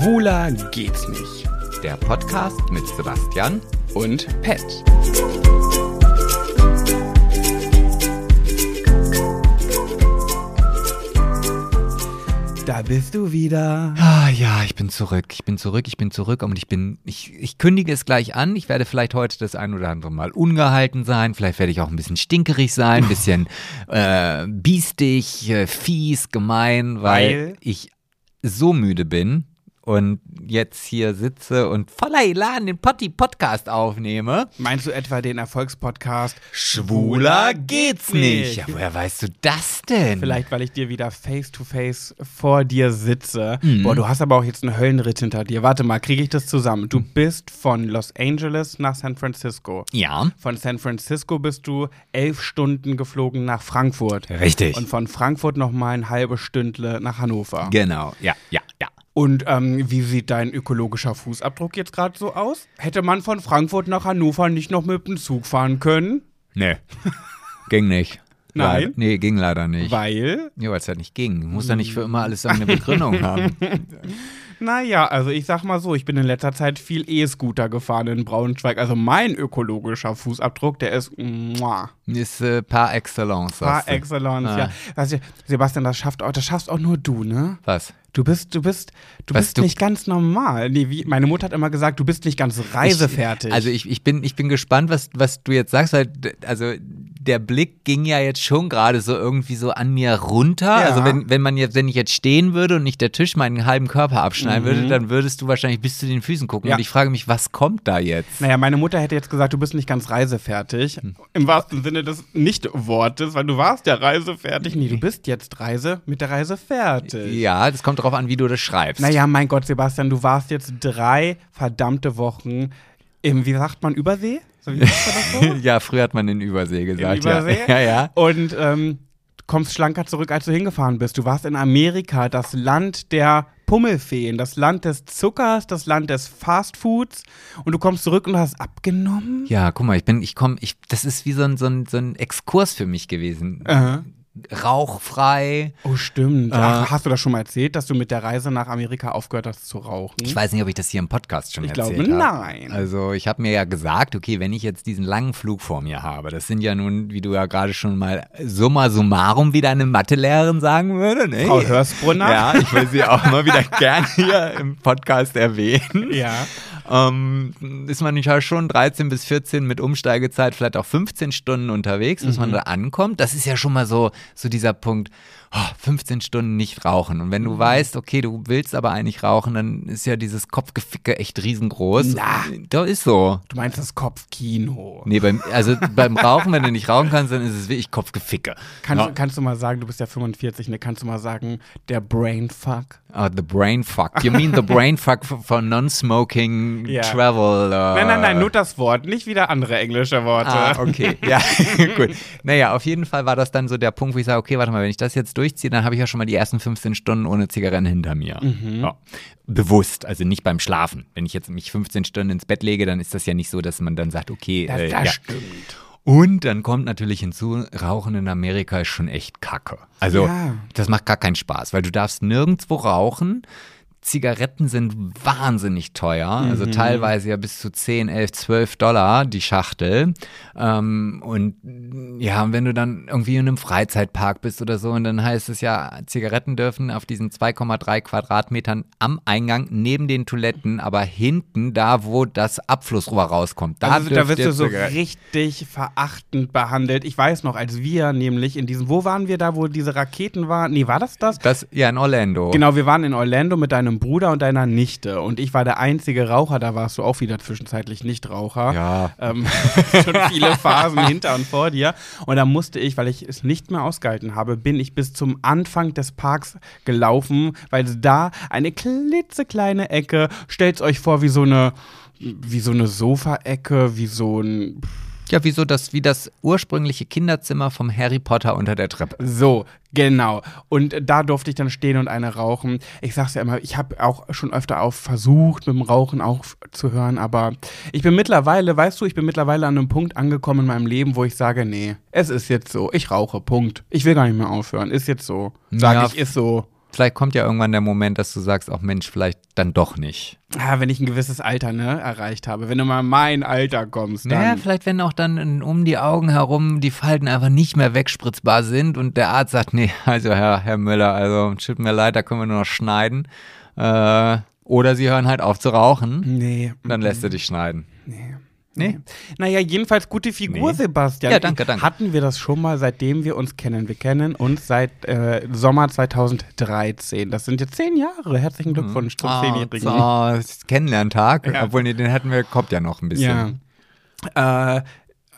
Schwuler geht's nicht. Der Podcast mit Sebastian Und Pet. Da bist du wieder. Ah ja, ich bin zurück. Ich bin zurück, ich bin zurück und ich bin, ich, ich kündige es gleich an. Ich werde vielleicht heute das ein oder andere Mal ungehalten sein. Vielleicht werde ich auch ein bisschen stinkerig sein, ein bisschen äh, biestig, äh, fies, gemein, weil, Weil? ich so müde bin und jetzt hier sitze und voller Elan den Potti Podcast aufnehme. Meinst du etwa den Erfolgspodcast Schwuler geht's nicht. Ja, woher weißt du das denn? Vielleicht, weil ich dir wieder face to face vor dir sitze. Boah, du hast aber auch jetzt einen Höllenritt hinter dir. Warte mal, kriege ich das zusammen? Du bist von Los Angeles nach San Francisco. Ja. Von San Francisco bist du elf Stunden geflogen nach Frankfurt. Richtig. Und von Frankfurt nochmal ein halbe Stündle nach Hannover. Genau, ja, ja, ja. Und ähm, wie sieht dein ökologischer Fußabdruck jetzt gerade so aus? Hätte man von Frankfurt nach Hannover nicht noch mit dem Zug fahren können? Nee. ging nicht. Nein? Leider. Nee, ging leider nicht. Weil, Ja, weil es halt nicht ging. Du musst ja nicht für immer alles eine Begründung haben. naja, also ich sag mal so, ich bin in letzter Zeit viel E-Scooter gefahren in Braunschweig. Also mein ökologischer Fußabdruck, der ist muah, Ist äh, par excellence. par excellence, Ah. ja. Weißt du, Sebastian, das schafft auch, das schaffst auch nur du, ne? Was? Du bist, du bist, du Was, bist du- nicht ganz normal. Nee, wie, meine Mutter hat immer gesagt, du bist nicht ganz reisefertig. Ich, also ich, ich, bin, ich bin gespannt, was, was du jetzt sagst, weil also der Blick ging ja jetzt schon gerade so irgendwie so an mir runter. Ja. Also wenn, wenn man jetzt, wenn ich jetzt stehen würde und nicht der Tisch meinen halben Körper abschneiden Mhm. würde, dann würdest du wahrscheinlich bis zu den Füßen gucken. Ja. Und ich frage mich, was kommt da jetzt? Naja, meine Mutter hätte jetzt gesagt, du bist nicht ganz reisefertig. Hm. Im wahrsten Sinne des Nicht-Wortes, weil du warst ja reisefertig. Nee, du bist jetzt Reise mit der Reise fertig. Ja, das kommt darauf an, wie du das schreibst. Naja, mein Gott, Sebastian, du warst jetzt drei verdammte Wochen im, wie sagt man, Übersee? So, wie das so? ja, früher hat man in Übersee gesagt. Übersee? Ja, ja. ja. Und ähm, du kommst schlanker zurück, als du hingefahren bist. Du warst in Amerika, das Land der Pummelfeen, das Land des Zuckers, das Land des Fastfoods. Und du kommst zurück und hast abgenommen. Ja, guck mal, ich bin, ich komme, ich, das ist wie so ein, so ein, so ein Exkurs für mich gewesen. Aha. Rauchfrei. Oh, stimmt. Ach, hast du das schon mal erzählt, dass du mit der Reise nach Amerika aufgehört hast zu rauchen? Ich weiß nicht, ob ich das hier im Podcast schon Ich erzählt glaube, habe. nein. Also ich habe mir ja gesagt, okay, wenn ich jetzt diesen langen Flug vor mir habe, das sind ja nun, wie du ja gerade schon mal summa summarum, wie deine Mathelehrerin sagen würde, ne? Frau Hörsbrunner? Ja, ich will sie auch mal wieder gern hier im Podcast erwähnen. Ja. ähm, ist man nicht halt schon 13 bis 14 mit Umsteigezeit, vielleicht auch 15 Stunden unterwegs, bis Mhm. man da ankommt. Das ist ja schon mal so, so dieser Punkt, oh, 15 Stunden nicht rauchen. Und wenn Mhm. du weißt, okay, du willst aber eigentlich rauchen, dann ist ja dieses Kopfgeficke echt riesengroß. Na. Da ist so. Du meinst das Kopfkino. Nee, beim, also beim Rauchen, wenn du nicht rauchen kannst, dann ist es wirklich Kopfgeficke. Kannst, Ja. kannst du mal sagen, du bist ja 45, ne? Kannst du mal sagen, der Brainfuck? Oh, the brain fuck. You mean the brain fuck for, for non-smoking Ja. travel? Uh, Nein, nein, nein, nur das Wort, nicht wieder andere englische Worte. Ah, okay. Ja, gut. Naja, auf jeden Fall war das dann so der Punkt, wo ich sage, okay, warte mal, wenn ich das jetzt durchziehe, dann habe ich ja schon mal die ersten 15 Stunden ohne Zigaretten hinter mir. Mhm. Ja. Bewusst, also nicht beim Schlafen. Wenn ich jetzt mich 15 Stunden ins Bett lege, dann ist das ja nicht so, dass man dann sagt, okay, Das, äh, das ja. stimmt. Und dann kommt natürlich hinzu, Rauchen in Amerika ist schon echt kacke. Also, Ja. das macht gar keinen Spaß, weil du darfst nirgendwo rauchen. Zigaretten sind wahnsinnig teuer, also Mhm. teilweise ja bis zu 10, 11, 12 Dollar die Schachtel. Ähm, und ja, und wenn du dann irgendwie in einem Freizeitpark bist oder so, und dann heißt es ja, Zigaretten dürfen auf diesen 2,3 Quadratmetern am Eingang neben den Toiletten, aber hinten, da wo das Abflussrohr rauskommt, da, also, da wirst du so richtig verachtend behandelt. Ich weiß noch, als wir nämlich in diesem, wo waren wir da, wo diese Raketen waren? Nee, war das das? Das, ja, in Orlando. Genau, wir waren in Orlando mit deinem Bruder und deiner Nichte und ich war der einzige Raucher, da warst du auch wieder zwischenzeitlich Nichtraucher. Ja. Ähm, schon viele Phasen hinter und vor dir. Und da musste ich, weil ich es nicht mehr ausgehalten habe, bin ich bis zum Anfang des Parks gelaufen, weil da eine klitzekleine Ecke, stellt euch vor, wie so eine, wie so eine Sofaecke, wie so ein Ja, wieso das, wie das ursprüngliche Kinderzimmer vom Harry Potter unter der Treppe. So, genau. Und da durfte ich dann stehen und eine rauchen. Ich sag's ja immer, ich habe auch schon öfter auf versucht, mit dem Rauchen aufzuhören, aber ich bin mittlerweile, weißt du, ich bin mittlerweile an einem Punkt angekommen in meinem Leben, wo ich sage, nee, es ist jetzt so, ich rauche, Punkt. Ich will gar nicht mehr aufhören, ist jetzt so. Sag Ja, ich, ist so. Vielleicht kommt ja irgendwann der Moment, dass du sagst, auch Mensch, vielleicht dann doch nicht. Ja, wenn ich ein gewisses Alter ne, erreicht habe. Wenn du mal mein Alter kommst, dann. Ja, vielleicht wenn auch dann in, um die Augen herum die Falten einfach nicht mehr wegspritzbar sind und der Arzt sagt, nee, also Herr, Herr Müller, also tut mir leid, da können wir nur noch schneiden. Äh, oder sie hören halt auf zu rauchen. nee. Dann lässt er dich schneiden. Nee. Nee? Naja, jedenfalls gute Figur, Nee. Sebastian. Ja, danke, danke. Hatten wir das schon mal, seitdem wir uns kennen? Wir kennen uns seit äh, Sommer 2013. Das sind jetzt zehn Jahre. Herzlichen Glückwunsch zum Ah, Zehnjährigen. so, Kennenlerntag, Ja. obwohl nee, den hätten wir, kommt ja noch ein bisschen. Ja. Äh,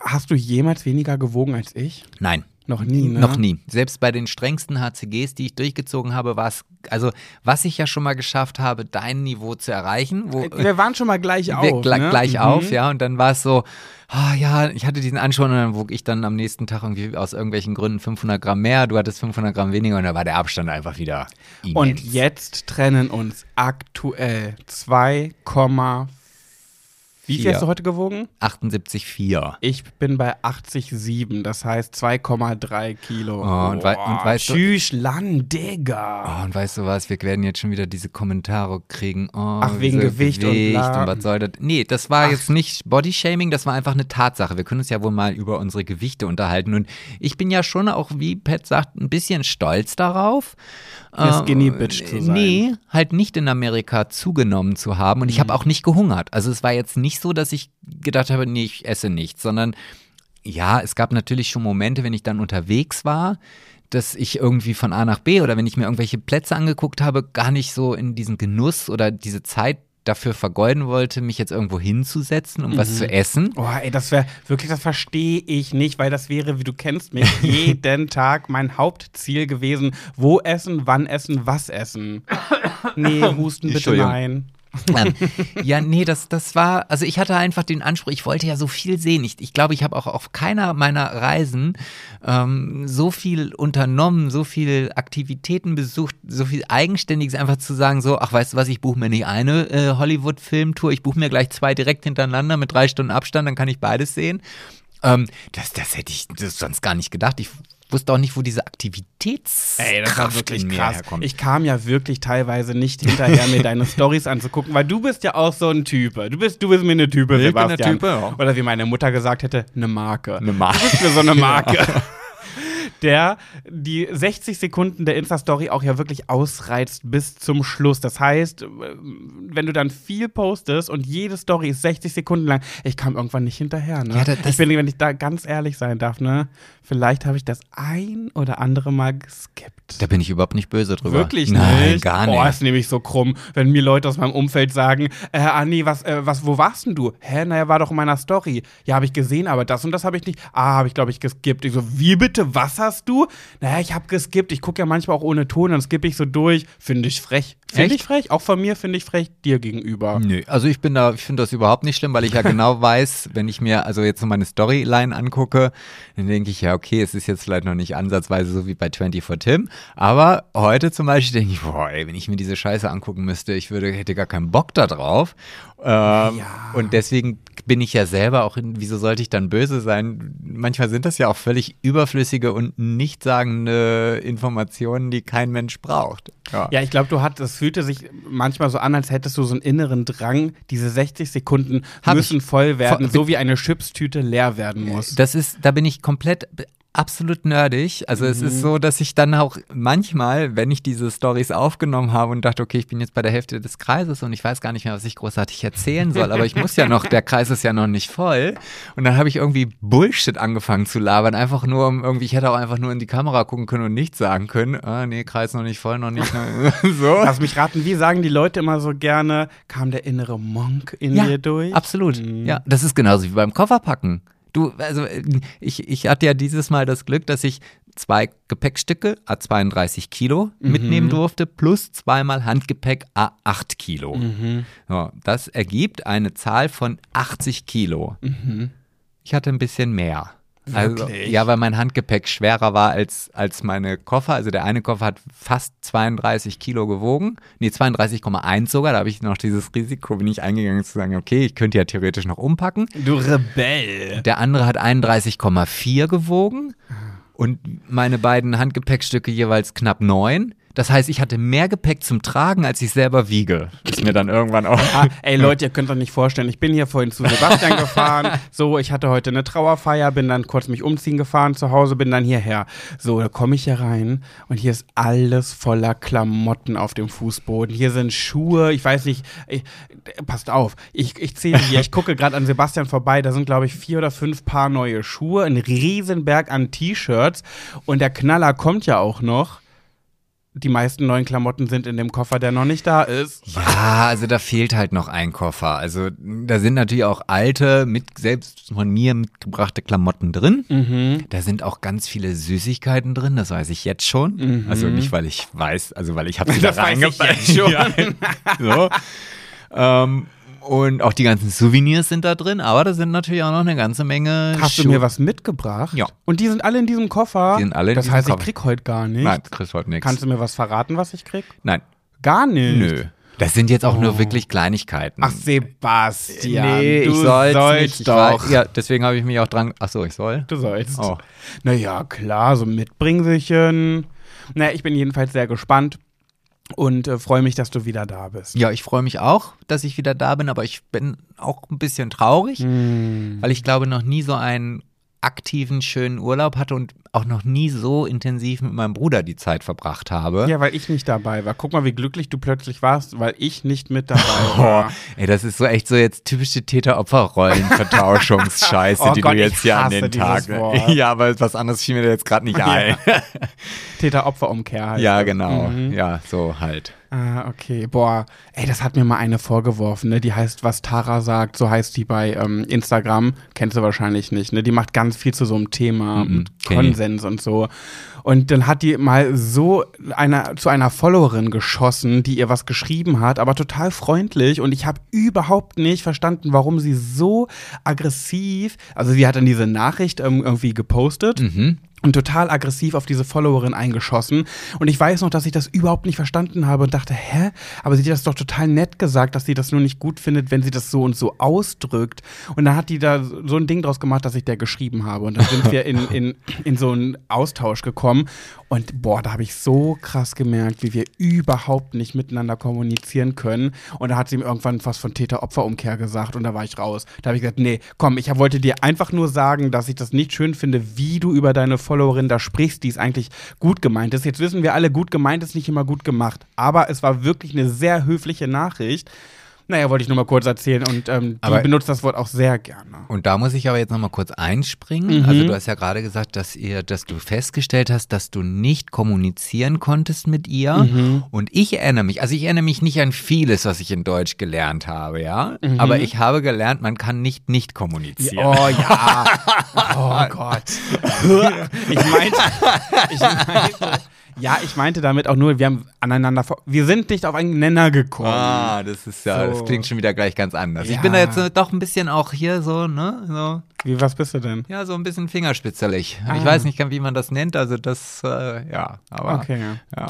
hast du jemals weniger gewogen als ich? Nein. Noch nie, ne? Noch nie. Selbst bei den strengsten HCGs, die ich durchgezogen habe, war es, also was ich ja schon mal geschafft habe, dein Niveau zu erreichen, wo Wir waren schon mal gleich wir auf. gl ne? gleich Mhm. auf, ja, und dann war es so, ah ja, ich hatte diesen Anschwung und dann wog ich dann am nächsten Tag irgendwie aus irgendwelchen Gründen 500 Gramm mehr, du hattest 500 Gramm weniger und da war der Abstand einfach wieder immens. Und jetzt trennen uns aktuell 2,4. Wie viel hast du heute gewogen? 78,4. Ich bin bei 80,7, das heißt 2,3 Kilo. Oh, und wei- und weißt du- Tschüssland, Digga. Oh, und weißt du was, wir werden jetzt schon wieder diese Kommentare kriegen. Oh, Ach, wegen diese Gewicht und bla. was soll das? Nee, das war jetzt nicht Bodyshaming, das war einfach eine Tatsache. Wir können uns ja wohl mal über unsere Gewichte unterhalten. Und ich bin ja schon auch, wie Pat sagt, ein bisschen stolz darauf. Eine äh, Skinny Bitch zu sein. Nee, halt nicht in Amerika zugenommen zu haben. Und ich Mhm. habe auch nicht gehungert. Also es war jetzt nicht so, dass ich gedacht habe, nee, ich esse nichts, sondern ja, es gab natürlich schon Momente, wenn ich dann unterwegs war, dass ich irgendwie von A nach B oder wenn ich mir irgendwelche Plätze angeguckt habe, gar nicht so in diesen Genuss oder diese Zeit dafür vergeuden wollte, mich jetzt irgendwo hinzusetzen, um Mhm. was zu essen. Oh, ey, das wäre wirklich, das verstehe ich nicht, weil das wäre, wie du kennst mich, jeden Tag mein Hauptziel gewesen. Wo essen, wann essen, was essen. Nee, husten bitte nein. Ähm, ja, nee, das, das war, also ich hatte einfach den Anspruch, ich wollte ja so viel sehen. Ich, ich glaube, ich habe auch auf keiner meiner Reisen ähm, so viel unternommen, so viel Aktivitäten besucht, so viel Eigenständiges, einfach zu sagen, so, ach, weißt du was, ich buche mir nicht eine äh, Hollywood-Filmtour, ich buche mir gleich zwei direkt hintereinander mit drei Stunden Abstand, dann kann ich beides sehen. Ähm, das, das hätte ich das sonst gar nicht gedacht. Ich wusste auch nicht, wo diese Aktivitätskraft Ey, das war wirklich krass. herkommt. Ich kam ja wirklich teilweise nicht hinterher, mir deine Stories anzugucken, weil du bist ja auch so ein Type. Du bist, du bist mir eine Type, Ich bin eine Sebastian. Type, ja. Oder wie meine Mutter gesagt hätte, eine Marke. Eine Marke. Du bist mir so eine Marke. der die 60 Sekunden der Insta-Story auch ja wirklich ausreizt bis zum Schluss. Das heißt, äh, wenn du dann viel postest und jede Story ist 60 Sekunden lang, ich kam irgendwann nicht hinterher. Ne? Ja, da- das- ich bin, wenn ich da ganz ehrlich sein darf, ne, vielleicht habe ich das ein oder andere Mal geskippt. Da bin ich überhaupt nicht böse drüber. Wirklich Nein, nicht? gar nicht. Boah, ist nämlich so krumm, wenn mir Leute aus meinem Umfeld sagen, äh, Anni, was, äh, was, wo warst denn du? Hä, naja, war doch in meiner Story. Ja, habe ich gesehen, aber das und das habe ich nicht. Ah, habe ich, glaube ich, geskippt. Ich so, wie bitte, was hast du? Naja, ich habe geskippt. Ich gucke ja manchmal auch ohne Ton, dann skippe ich so durch. Finde ich frech. Finde ich frech. Auch von mir finde ich frech dir gegenüber. Nö, also ich bin da, ich finde das überhaupt nicht schlimm, weil ich ja genau weiß, wenn ich mir also jetzt so meine Storyline angucke, dann denke ich ja, okay, es ist jetzt vielleicht noch nicht ansatzweise so wie bei 24 Tim, aber heute zum Beispiel denke ich, boah, ey, wenn ich mir diese Scheiße angucken müsste, ich würde, hätte gar keinen Bock da drauf. Ähm, Und deswegen bin ich ja selber auch in, wieso sollte ich dann böse sein? Manchmal sind das ja auch völlig überflüssige und nichtssagende Informationen, die kein Mensch braucht. Ja, ich glaube, du hattest, es fühlte sich manchmal so an, als hättest du so einen inneren Drang, diese 60 Sekunden Hab müssen voll werden, Voll- so wie eine Chipstüte leer werden muss. Das ist, da bin ich komplett absolut nerdig. Also es Mhm. ist so, dass ich dann auch manchmal, wenn ich diese Stories aufgenommen habe und dachte, okay, ich bin jetzt bei der Hälfte des Kreises und ich weiß gar nicht mehr, was ich großartig erzählen soll, aber ich muss ja noch, der Kreis ist ja noch nicht voll. Und dann habe ich irgendwie Bullshit angefangen zu labern, einfach nur um irgendwie, ich hätte auch einfach nur in die Kamera gucken können und nichts sagen können. Ah, nee, Kreis noch nicht voll, noch nicht. so. Lass mich raten, wie sagen die Leute immer so gerne, kam der innere Monk in dir durch? Absolut. Mhm. Ja, das ist genauso wie beim Kofferpacken. Du, also äh, ich, ich hatte ja dieses Mal das Glück, dass ich zwei Gepäckstücke a 32 Kilo Mhm. mitnehmen durfte, plus zweimal Handgepäck a 8 Kilo. Mhm. So, das ergibt eine Zahl von 80 Kilo. Ich hatte ein bisschen mehr. Also, ja, weil mein Handgepäck schwerer war als, als meine Koffer. Also der eine Koffer hat fast 32 Kilo gewogen. Nee, 32,1 sogar. Da habe ich noch dieses Risiko, bin ich eingegangen zu sagen, okay, ich könnte ja theoretisch noch umpacken. Du Rebell. Der andere hat 31,4 gewogen. Und meine beiden Handgepäckstücke jeweils knapp 9. Das heißt, ich hatte mehr Gepäck zum Tragen, als ich selber wiege. Ist mir dann irgendwann auch. Ah, ey Leute, ihr könnt euch nicht vorstellen, ich bin hier vorhin zu Sebastian gefahren. So, ich hatte heute eine Trauerfeier, bin dann kurz mich umziehen gefahren zu Hause, bin dann hierher. So, da komme ich hier rein und hier ist alles voller Klamotten auf dem Fußboden. Hier sind Schuhe, ich weiß nicht, ich, passt auf, ich, ich zähle hier, ich gucke gerade an Sebastian vorbei, da sind glaube ich vier oder fünf Paar neue Schuhe, ein Riesenberg an T-Shirts und der Knaller kommt ja auch noch die meisten neuen Klamotten sind in dem Koffer, der noch nicht da ist. Ja, also da fehlt halt noch ein Koffer. Also da sind natürlich auch alte, mit selbst von mir mitgebrachte Klamotten drin. Mhm. Da sind auch ganz viele Süßigkeiten drin, das weiß ich jetzt schon. Mhm. Also nicht, weil ich weiß, also weil ich habe sie Das da reingepackt. schon. Ja. so. ähm, und auch die ganzen Souvenirs sind da drin, aber da sind natürlich auch noch eine ganze Menge Hast du Schuhe. mir was mitgebracht? Ja. Und die sind alle in diesem Koffer? Die sind alle in Das diesem heißt, Koffer. ich krieg heute gar nichts. Nein, du kriegst heute nichts. Kannst du mir was verraten, was ich krieg? Nein, Gar nicht. nö. Das sind jetzt auch Oh. nur wirklich Kleinigkeiten. Ach, Sebastian. nee, du ich soll's sollst nicht. Ich doch. weiß, ja, deswegen habe ich mich auch dran. Ach so, ich soll. Du sollst. Oh. Naja, klar, so Mitbringselchen. Naja, ich bin jedenfalls sehr gespannt und äh, freue mich, dass du wieder da bist. Ja, ich freue mich auch, dass ich wieder da bin, aber ich bin auch ein bisschen traurig, Hm. weil ich glaube, noch nie so einen aktiven, schönen Urlaub hatte und auch noch nie so intensiv mit meinem Bruder die Zeit verbracht habe. Ja, weil ich nicht dabei war. Guck mal, wie glücklich du plötzlich warst, weil ich nicht mit dabei war. Ey, das ist so echt so jetzt typische Täter-Opfer-Rollen-Vertauschungsscheiße, Oh die Gott, du jetzt hier an den Tag. Wort. Ja, aber was anderes fiel mir jetzt gerade nicht ein. Täter-Opfer-Umkehr halt. Ja, genau. Mhm. Ja, so halt. Ah, okay. Boah, ey, das hat mir mal eine vorgeworfen, ne? Die heißt, was Tara sagt, so heißt die bei ähm, Instagram. Kennst du wahrscheinlich nicht, ne? Die macht ganz viel zu so einem Thema, Mhm, ich. Konsens und so. Und dann hat die mal so einer, zu einer Followerin geschossen, die ihr was geschrieben hat, aber total freundlich. Und ich habe überhaupt nicht verstanden, warum sie so aggressiv, also sie hat dann diese Nachricht ähm, irgendwie gepostet Mhm. Und total aggressiv auf diese Followerin eingeschossen. Und ich weiß noch, dass ich das überhaupt nicht verstanden habe und dachte, hä? Aber sie hat das doch total nett gesagt, dass sie das nur nicht gut findet, wenn sie das so und so ausdrückt. Und dann hat die da so ein Ding draus gemacht, dass ich der geschrieben habe. Und dann sind wir in, in, in so einen Austausch gekommen. Und boah, da habe ich so krass gemerkt, wie wir überhaupt nicht miteinander kommunizieren können. Und da hat sie mir irgendwann was von Täter-Opfer-Umkehr gesagt und da war ich raus. Da habe ich gesagt, nee, komm, ich wollte dir einfach nur sagen, dass ich das nicht schön finde, wie du über deine da sprichst, die es eigentlich gut gemeint ist. Jetzt wissen wir alle, gut gemeint ist nicht immer gut gemacht. Aber es war wirklich eine sehr höfliche Nachricht. Naja, wollte ich nur mal kurz erzählen und ähm, die Aber- benutzt das Wort auch sehr gerne. Und da muss ich aber jetzt nochmal kurz einspringen. Mhm. Also du hast ja gerade gesagt, dass ihr, dass du festgestellt hast, dass du nicht kommunizieren konntest mit ihr. Mhm. Und ich erinnere mich, also ich erinnere mich nicht an vieles, was ich in Deutsch gelernt habe, ja. Mhm. Aber ich habe gelernt, man kann nicht nicht kommunizieren. Oh ja. Oh Gott. Ich meinte, ich meinte, ja, ich meinte damit auch nur, wir haben aneinander, wir sind nicht auf einen Nenner gekommen. Ah, das ist ja, So. das klingt schon wieder gleich ganz anders. Ich Ja. bin da jetzt doch ein bisschen auch hier so, ne, so, Wie, was bist du denn? ja, so ein bisschen fingerspitzerlich. Ich Ah. weiß nicht, wie man das nennt, also das, äh, ja, aber, Okay. ja.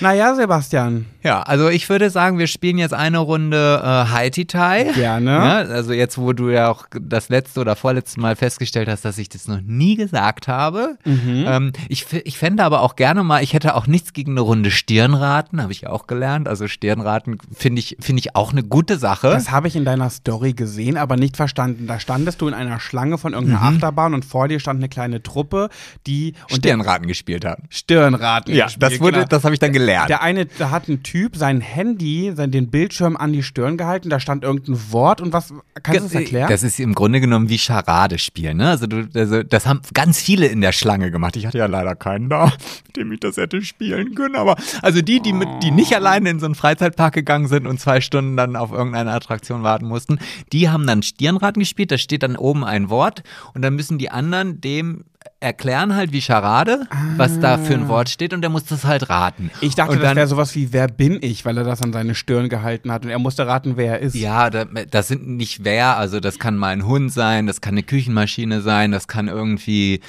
Naja, Sebastian, Ja, also ich würde sagen, wir spielen jetzt eine Runde äh, Haiti-Tai. gerne. Ja, also jetzt, wo du ja auch das letzte oder vorletzte Mal festgestellt hast, dass ich das noch nie gesagt habe. Mhm. Ähm, ich, ich fände aber auch gerne mal, ich hätte auch nichts gegen eine Runde Stirnraten, habe ich ja auch gelernt. Also Stirnraten finde ich, finde ich auch eine gute Sache. Das habe ich in deiner Story gesehen, aber nicht verstanden. Da standest du in einer Schlange von irgendeiner Achterbahn und vor dir stand eine kleine Truppe, die Stirnraten gespielt haben. Stirnraten Ja, gespielt, das wurde, genau. das habe ich dann gelernt. Der eine, da hat ein Typ sein Handy, sein, den Bildschirm an die Stirn gehalten, da stand irgendein Wort und was, kannst du das erklären? Das ist im Grunde genommen wie Charade spielen. Ne? Also, du, also das haben ganz viele in der Schlange gemacht. Ich hatte ja leider keinen da, mit dem ich das hätte spielen können. Aber also die, die, mit, die nicht alleine in so einen Freizeitpark gegangen sind und zwei Stunden dann auf irgendeine Attraktion warten mussten, die haben dann Stirnraten gespielt. Da steht dann oben ein Wort und dann müssen die anderen dem erklären halt wie Charade, was da für ein Wort steht und der muss das halt raten. ich dachte, und das dann, wäre sowas wie Wer bin ich, weil er das an seine Stirn gehalten hat und er musste raten, wer er ist. Ja, da, das sind nicht wer, also das kann mal ein Hund sein, das kann eine Küchenmaschine sein, das kann irgendwie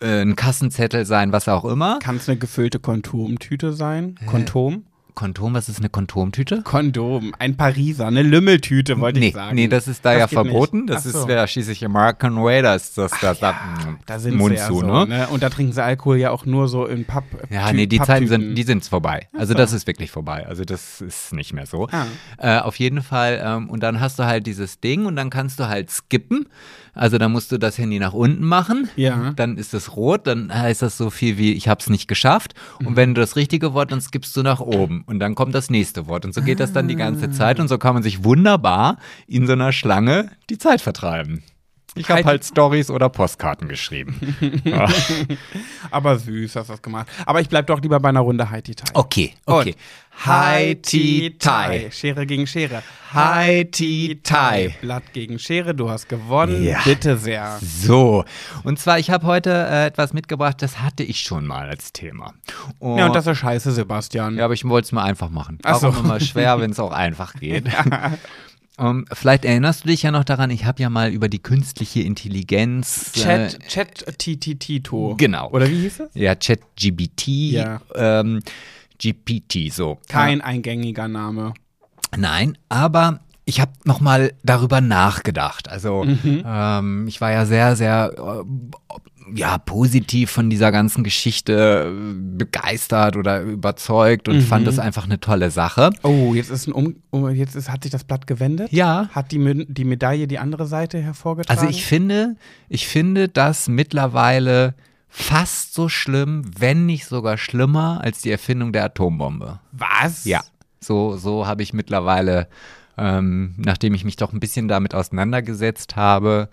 äh, ein Kassenzettel sein, was auch immer. Kann es eine gefüllte Kondomtüte sein? Kondom? Kontom, was ist eine Kontomtüte? Kondom, ein Pariser, eine Lümmeltüte, wollte nee, ich sagen. Nee, das ist da Das ja verboten. nicht. Das Ach ist so. ja schließlich American Way, das das, das, das Da sind Mund sie ja zu, so, ne? ne? Und da trinken sie Alkohol ja auch nur so in Papp. Ja, Tü- nee, die Zeiten sind, die sind vorbei. Also so. das ist wirklich vorbei. Also das ist nicht mehr so. Ah. Äh, auf jeden Fall. Ähm, und dann hast du halt dieses Ding und dann kannst du halt skippen. Also dann musst du das Handy nach unten machen. Ja. Dann ist es rot. Dann heißt das so viel wie ich habe es nicht geschafft. Mhm. Und wenn du das richtige Wort, dann skippst du nach oben und dann kommt das nächste Wort. Und so geht das dann die ganze Zeit und so kann man sich wunderbar in so einer Schlange die Zeit vertreiben. Ich habe Halt- halt Stories oder Postkarten geschrieben. Ja. Aber süß hast du das gemacht. Aber ich bleib doch lieber bei einer Runde Haiti Tai. Okay, okay. Haiti Tai. Schere gegen Schere. Haiti Tai. Blatt gegen Schere, du hast gewonnen. Ja. Bitte sehr. So, und zwar, ich habe heute äh, etwas mitgebracht, das hatte ich schon mal als Thema. Und, Ja, und das ist scheiße, Sebastian. ja, aber ich wollte es mal einfach machen. Ach so. Warum immer schwer, wenn es auch einfach geht. Um, vielleicht erinnerst du dich ja noch daran, ich habe ja mal über die künstliche Intelligenz. Chat, Äh, Chat, Tito. Genau. Oder wie hieß es? ja, ChatGBT. Ja. Ähm, GPT, so. Kein eingängiger Name. Nein, aber ich habe noch mal darüber nachgedacht. Also Mhm. ähm, ich war ja sehr, sehr äh, ja positiv von dieser ganzen Geschichte äh, begeistert oder überzeugt Mhm. und fand es einfach eine tolle Sache. Oh, jetzt ist ein um, um jetzt ist, hat sich das Blatt gewendet. Ja. Hat die, die Medaille die andere Seite hervorgetragen? Also ich finde, ich finde das mittlerweile fast so schlimm, wenn nicht sogar schlimmer als die Erfindung der Atombombe. Was? Ja, so, so habe ich mittlerweile, ähm, nachdem ich mich doch ein bisschen damit auseinandergesetzt habe,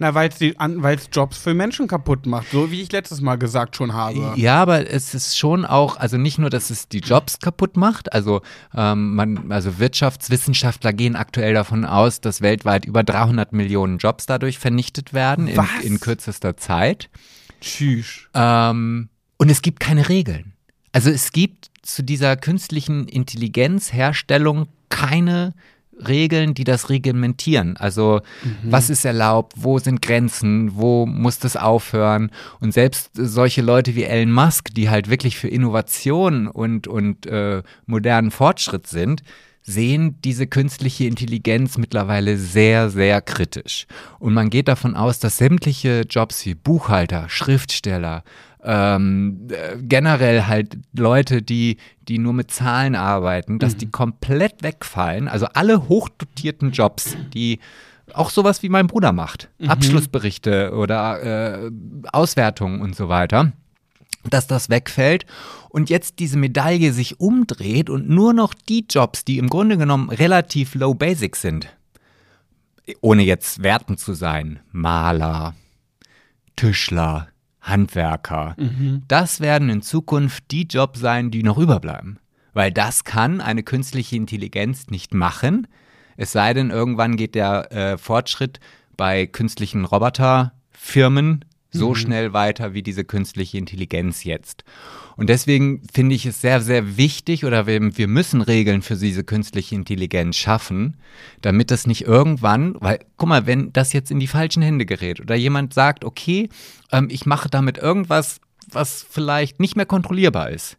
Na, weil es Jobs für Menschen kaputt macht, so wie ich letztes Mal gesagt schon habe. Ja, aber es ist schon auch, also nicht nur, dass es die Jobs kaputt macht, also ähm, man, also Wirtschaftswissenschaftler gehen aktuell davon aus, dass weltweit über 300 Millionen Jobs dadurch vernichtet werden in, in kürzester Zeit. Tschüss. Ähm, und es gibt keine Regeln. Also es gibt zu dieser künstlichen Intelligenzherstellung keine Regeln, die das reglementieren. Also was ist erlaubt, wo sind Grenzen, wo muss das aufhören? Und selbst solche Leute wie Elon Musk, die halt wirklich für Innovation und, und äh, modernen Fortschritt sind, sehen diese künstliche Intelligenz mittlerweile sehr, sehr kritisch. Und man geht davon aus, dass sämtliche Jobs wie Buchhalter, Schriftsteller, ähm, äh, generell halt Leute, die, die nur mit Zahlen arbeiten, dass die komplett wegfallen. Also alle hochdotierten Jobs, die auch sowas wie mein Bruder macht. Abschlussberichte oder äh, Auswertungen und so weiter dass das wegfällt und jetzt diese Medaille sich umdreht und nur noch die Jobs, die im Grunde genommen relativ low basic sind, ohne jetzt wertend zu sein, Maler, Tischler, Handwerker, das werden in Zukunft die Jobs sein, die noch überbleiben. Weil das kann eine künstliche Intelligenz nicht machen, es sei denn, irgendwann geht der äh, Fortschritt bei künstlichen Roboterfirmen so schnell weiter wie diese künstliche Intelligenz jetzt. Und deswegen finde ich es sehr, sehr wichtig oder wir, wir müssen Regeln für diese künstliche Intelligenz schaffen, damit das nicht irgendwann, weil, guck mal, wenn das jetzt in die falschen Hände gerät oder jemand sagt, okay, ähm, ich mache damit irgendwas, was vielleicht nicht mehr kontrollierbar ist,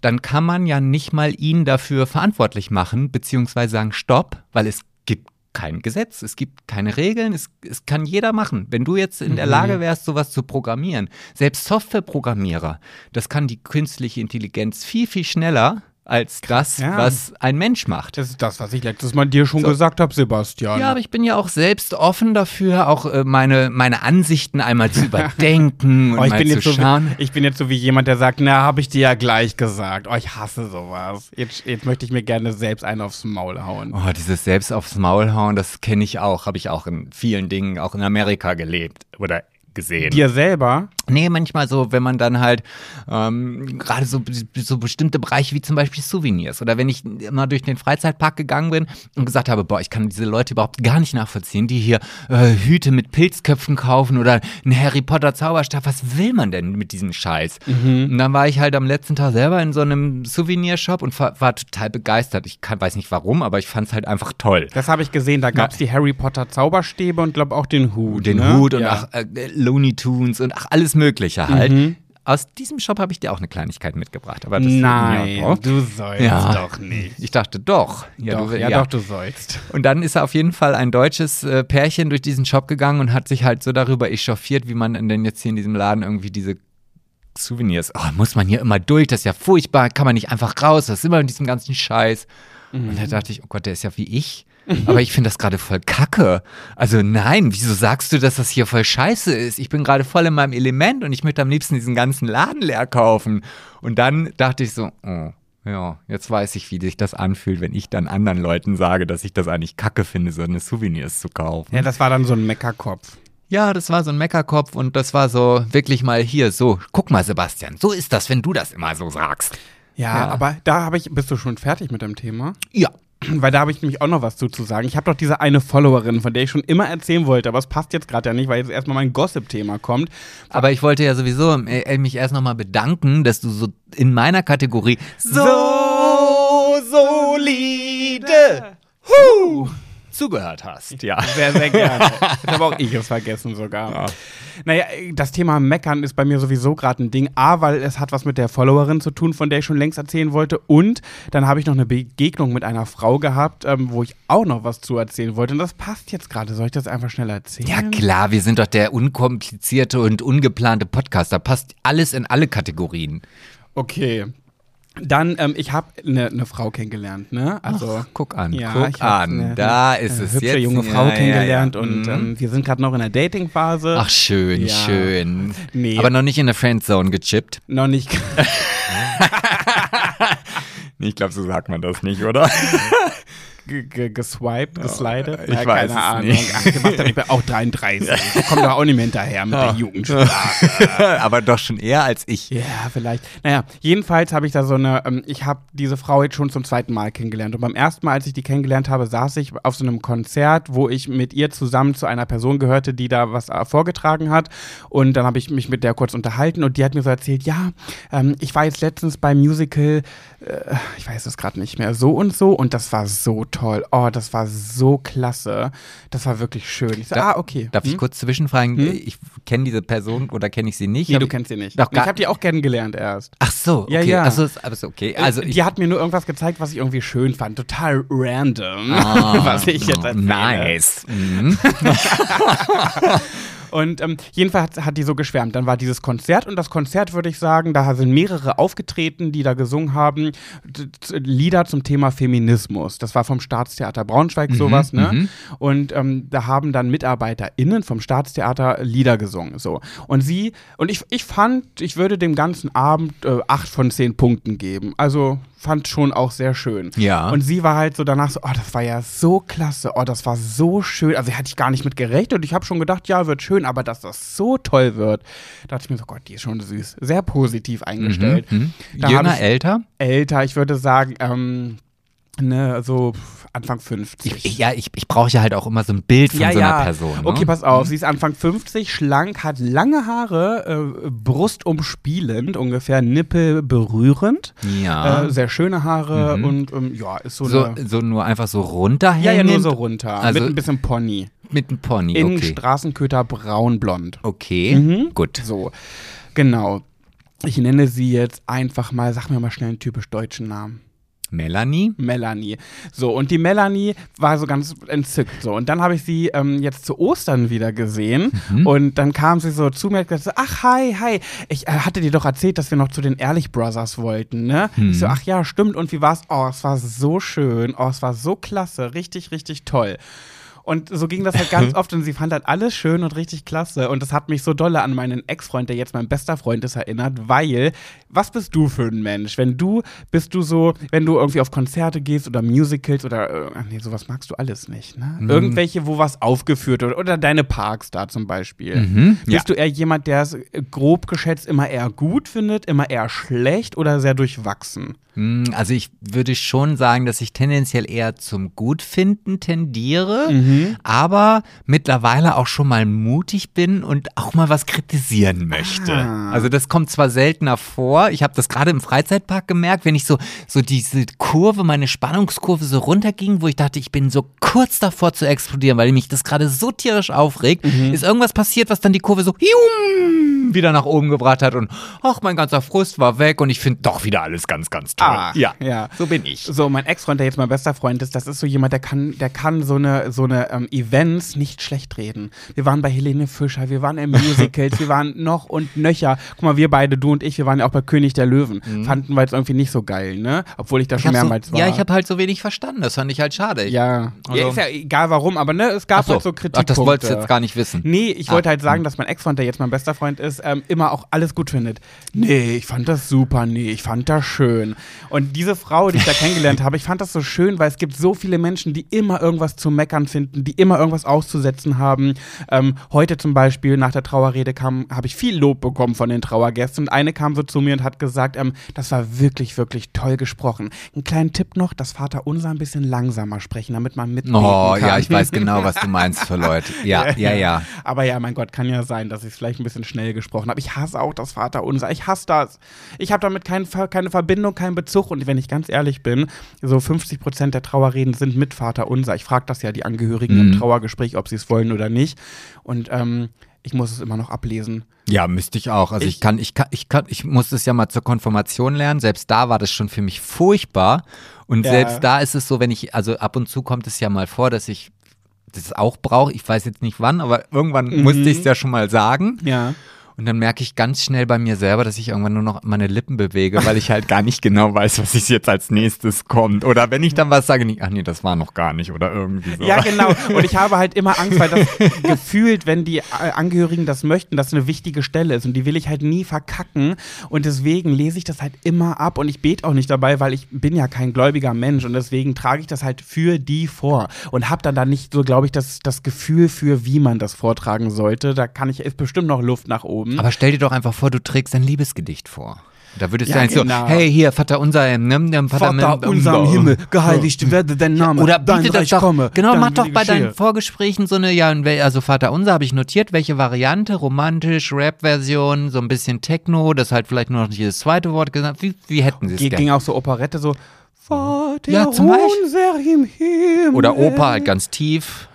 dann kann man ja nicht mal ihn dafür verantwortlich machen, beziehungsweise sagen, stopp, weil es gibt kein Gesetz, es gibt keine Regeln, es, es kann jeder machen. Wenn du jetzt in der Lage wärst, sowas zu programmieren, selbst Softwareprogrammierer, das kann die künstliche Intelligenz viel, viel schneller als das, ja. was ein Mensch macht. Das ist das, was ich letztes Mal dir schon gesagt habe, Sebastian. Ja, aber ich bin ja auch selbst offen dafür, auch äh, meine, meine Ansichten einmal zu überdenken und Oh, ich, mal bin zu jetzt so schauen. wie, ich bin jetzt so wie jemand, der sagt, na, habe ich dir ja gleich gesagt. Oh, ich hasse sowas. Jetzt, jetzt möchte ich mir gerne selbst einen aufs Maul hauen. Oh, dieses selbst aufs Maul hauen, das kenne ich auch, habe ich auch in vielen Dingen, auch in Amerika gelebt oder gesehen. Dir selber? Nee, manchmal so, wenn man dann halt ähm, gerade so, so bestimmte Bereiche wie zum Beispiel Souvenirs oder wenn ich mal durch den Freizeitpark gegangen bin und gesagt habe, boah, ich kann diese Leute überhaupt gar nicht nachvollziehen, die hier äh, Hüte mit Pilzköpfen kaufen oder einen Harry Potter Zauberstab. Was will man denn mit diesem Scheiß? Und dann war ich halt am letzten Tag selber in so einem Souvenirshop und war, war total begeistert. Ich kann, weiß nicht warum, aber ich fand es halt einfach toll. Das habe ich gesehen. Da gab es die Harry Potter Zauberstäbe und glaube auch den Hut. den ne? Hut und ja. ach, äh, Looney Tunes und ach, alles Mögliche halt. Mhm. aus diesem Shop habe ich dir auch eine Kleinigkeit mitgebracht. Aber das, Nein, ja, doch. du sollst Ja. doch nicht. Ich dachte doch. Ja, doch, du, ja, doch, du sollst. Und dann ist auf jeden Fall ein deutsches äh, Pärchen durch diesen Shop gegangen und hat sich halt so darüber echauffiert, wie man denn jetzt hier in diesem Laden irgendwie diese Souvenirs, oh, muss man hier immer durch, das ist ja furchtbar, kann man nicht einfach raus, das ist immer in diesem ganzen Scheiß. Und da dachte ich, oh Gott, der ist ja wie ich. Aber ich finde das gerade voll kacke. Also nein, wieso sagst du, dass das hier voll scheiße ist? Ich bin gerade voll in meinem Element und ich möchte am liebsten diesen ganzen Laden leer kaufen. Und dann dachte ich so, oh, ja, jetzt weiß ich, wie sich das anfühlt, wenn ich dann anderen Leuten sage, dass ich das eigentlich kacke finde, so eine Souvenirs zu kaufen. Ja, das war dann so ein Meckerkopf. Ja, das war so ein Meckerkopf und das war so wirklich mal hier so, guck mal Sebastian, so ist das, wenn du das immer so sagst. Ja, Ja. aber da habe ich, bist du schon fertig mit dem Thema? Ja. Weil da habe ich nämlich auch noch was zu, zu sagen. Ich habe doch diese eine Followerin, von der ich schon immer erzählen wollte, aber es passt jetzt gerade ja nicht, weil jetzt erstmal mein Gossip-Thema kommt. Aber ich wollte ja sowieso äh, mich erst nochmal bedanken, dass du so in meiner Kategorie so, solide huh, zugehört hast. Ja. Sehr, sehr gerne. Jetzt habe auch ich es vergessen sogar. Naja, das Thema Meckern ist bei mir sowieso gerade ein Ding. A, weil es hat was mit der Followerin zu tun, von der ich schon längst erzählen wollte. Und dann habe ich noch eine Begegnung mit einer Frau gehabt, ähm, wo ich auch noch was zu erzählen wollte. Und das passt jetzt gerade. Soll ich das einfach schnell erzählen? Ja klar, wir sind doch der unkomplizierte und ungeplante Podcast. Da passt alles in alle Kategorien. Okay. Dann, ähm, ich habe eine ne Frau kennengelernt, ne? Also, Guck an, Ja, guck an. eine- da ist eine es hübsche jetzt. junge Frau ja, kennengelernt ja. und Mhm. ähm, wir sind gerade noch in der Dating-Phase. Ach, schön, schön. Nee. Aber noch nicht in der Friendzone gechippt. Noch nicht. Ich glaube, so sagt man das nicht, oder? ge- ge- geswiped, geslidet? ich weiß es keine Ahnung. nicht. Ach, Sebastian, ich bin auch 33. Ich komme da auch nicht mehr hinterher mit der Jugendsprache. Aber doch schon eher als ich. Ja, vielleicht. Naja, jedenfalls habe ich da so eine, ähm, ich habe diese Frau jetzt schon zum zweiten Mal kennengelernt. Und beim ersten Mal, als ich die kennengelernt habe, saß ich auf so einem Konzert, wo ich mit ihr zusammen zu einer Person gehörte, die da was äh, vorgetragen hat. Und dann habe ich mich mit der kurz unterhalten und die hat mir so erzählt, ja, ähm, ich war jetzt letztens beim Musical, äh, ich weiß es gerade nicht mehr, so und so. Und das war so toll. Oh, das war so klasse. Das war wirklich schön. Ich so, Da- ah, okay. Darf ich Hm? kurz zwischenfragen? Hm? Ich kenne diese Person oder kenne ich sie nicht? Nee, Hab du ich- kennst sie nicht. Doch, ich habe die auch kennengelernt erst. Ach so, okay. Ja, ja. Ach so, ist okay. Also ich, die hat mir nur irgendwas gezeigt, was ich irgendwie schön fand. Total random, Ah, was ich jetzt erzähle. Nice. Mhm. Und ähm, jedenfalls hat, hat die so geschwärmt. Dann war dieses Konzert und das Konzert, würde ich sagen, da sind mehrere aufgetreten, die da gesungen haben, Lieder zum Thema Feminismus. Das war vom Staatstheater Braunschweig sowas, ne? mhm. Und ähm, da haben dann MitarbeiterInnen vom Staatstheater Lieder gesungen. So. Und sie, und ich, ich fand, ich würde dem ganzen Abend äh, acht von zehn Punkten geben. Also fand schon auch sehr schön. Ja. Und sie war halt so danach so, oh, das war ja so klasse, oh, das war so schön. Also hätte ich gar nicht mit gerechnet und ich habe schon gedacht, ja, wird schön, aber dass das so toll wird, dachte ich mir so, Gott, die ist schon süß. Sehr positiv eingestellt. Mhm. Hab Jünger, ich- älter? Älter, ich würde sagen, ähm, ne, so Anfang 50. Ich, ja, ich, ich brauche ja halt auch immer so ein Bild von ja, so einer ja. Person. Ne? Okay, pass auf. Sie ist Anfang 50, schlank, hat lange Haare, äh, brustumspielend, ungefähr Nippel berührend. Ja. Äh, sehr schöne Haare Mhm. und ähm, ja, ist so, so, eine. so nur einfach so runterhängend? Ja, ja, nur so runter. Also- mit ein bisschen Pony. Mit einem Pony, In okay. Straßenköter braunblond. Okay, Mhm. gut. So, genau. Ich nenne sie jetzt einfach mal, sag mir mal schnell einen typisch deutschen Namen. Melanie? Melanie. So, und die Melanie war so ganz entzückt. So, und dann habe ich sie ähm, jetzt zu Ostern wieder gesehen. Mhm. Und dann kam sie so zu mir und gesagt: Ach, hi, hi. Ich äh, hatte dir doch erzählt, dass wir noch zu den Ehrlich Brothers wollten, ne? Mhm. Ich so, ach ja, stimmt. Und wie war's? Oh, es war so schön. Oh, es war so klasse. Richtig, richtig toll. Und so ging das halt ganz oft und sie fand halt alles schön und richtig klasse. Und das hat mich so dolle an meinen Ex-Freund, der jetzt mein bester Freund ist, erinnert, weil, was bist du für ein Mensch? Wenn du, bist du so, wenn du irgendwie auf Konzerte gehst oder Musicals oder, äh, nee, sowas magst du alles nicht, ne? Mhm. Irgendwelche, wo was aufgeführt wird oder deine Parks da zum Beispiel. Mhm, ja. Bist du eher jemand, der es grob geschätzt immer eher gut findet, immer eher schlecht oder sehr durchwachsen? Mm, Also ich würde schon sagen, dass ich tendenziell eher zum Gutfinden tendiere. Mhm. Aber mittlerweile auch schon mal mutig bin und auch mal was kritisieren möchte. Ah. Also das kommt zwar seltener vor. Ich habe das gerade im Freizeitpark gemerkt, wenn ich so, so diese Kurve, meine Spannungskurve so runterging, wo ich dachte, ich bin so kurz davor zu explodieren, weil mich das gerade so tierisch aufregt, Mhm. ist irgendwas passiert, was dann die Kurve so hium, wieder nach oben gebracht hat und ach, mein ganzer Frust war weg und ich finde doch wieder alles ganz, ganz toll. Ah, ja, ja. so bin ich. So, mein Ex-Freund, der jetzt mein bester Freund ist, das ist so jemand, der kann, der kann so eine, so eine ähm, Events nicht schlecht reden. Wir waren bei Helene Fischer, wir waren in Musicals, wir waren noch und nöcher. Guck mal, wir beide, du und ich, wir waren ja auch bei König der Löwen. Fanden wir jetzt irgendwie nicht so geil, ne? Obwohl ich da schon mehrmals so, war. ja, ich habe halt so wenig verstanden. Das fand ich halt schade. Ja. Also- ja, ist ja egal warum, aber ne, es gab Ach so. halt so Ach, Kritikpunkte. das wolltest du jetzt gar nicht wissen. Nee, ich Ah. wollte halt sagen, dass mein Ex-Freund, der jetzt mein bester Freund ist, ähm, immer auch alles gut findet. Nee, ich fand das super, nee, ich fand das schön. Und diese Frau, die ich da kennengelernt habe, ich fand das so schön, weil es gibt so viele Menschen, die immer irgendwas zu meckern finden, die immer irgendwas auszusetzen haben. Ähm, heute zum Beispiel nach der Trauerrede kam, habe ich viel Lob bekommen von den Trauergästen. Und eine kam so zu mir und hat gesagt, ähm, das war wirklich, wirklich toll gesprochen. Einen kleinen Tipp noch, das Vater unser ein bisschen langsamer sprechen, damit man mitbeten Oh, kann. ja, ich weiß genau, was du meinst für Leute. Ja, ja, ja. Aber ja, mein Gott, kann ja sein, dass ich es vielleicht ein bisschen schnell gesprochen habe. Ich hasse auch das Vaterunser. Ich hasse das. Ich habe damit kein, keine Verbindung, keinen Bezug. Und wenn ich ganz ehrlich bin, so 50 Prozent der Trauerreden sind mit Vaterunser. Ich frage das ja die Angehörigen Mhm. im Trauergespräch, ob sie es wollen oder nicht. Und ähm, ich muss es immer noch ablesen. Ja, müsste ich auch. Also ich, Ich- kann, ich kann, ich kann, ich muss das ja mal zur Konfirmation lernen. Selbst da war das schon für mich furchtbar. Und Ja. selbst da ist es so, wenn ich, also ab und zu kommt es ja mal vor, dass ich das auch brauche. Ich weiß jetzt nicht wann, aber irgendwann musste ich es ja schon mal sagen. Ja. Und dann merke ich ganz schnell bei mir selber, dass ich irgendwann nur noch meine Lippen bewege, weil ich halt gar nicht genau weiß, was ich jetzt als nächstes kommt. Oder wenn ich dann was sage, nicht, ach nee, das war noch gar nicht oder irgendwie so. Ja, genau. Und ich habe halt immer Angst, weil das gefühlt, wenn die äh, Angehörigen das möchten, das eine wichtige Stelle ist. Und die will ich halt nie verkacken. Und deswegen lese ich das halt immer ab. Und ich bete auch nicht dabei, weil ich bin ja kein gläubiger Mensch. Und deswegen trage ich das halt für die vor. Und habe dann da nicht so, glaube ich, das, das Gefühl für, wie man das vortragen sollte. Da kann ich, ist bestimmt noch Luft nach oben. Aber stell dir doch einfach vor, du trägst ein Liebesgedicht vor. Da würdest Ja, du eigentlich genau. so, hey, hier, Vater unser, ne, Vater, Vater unser im Himmel, geheiligt werde dein Name, Oder dein Reich doch, komme. genau, mach doch bei deinen. Vorgesprächen so eine, ja, also Vater unser habe ich notiert, welche Variante, romantisch, Rap-Version, so ein bisschen Techno, das halt vielleicht nur noch nicht das zweite Wort gesagt, wie, wie hätten sie es? Ging auch so Operette so. Vater Ja, zum unser im Himmel. Oder Oper halt ganz tief.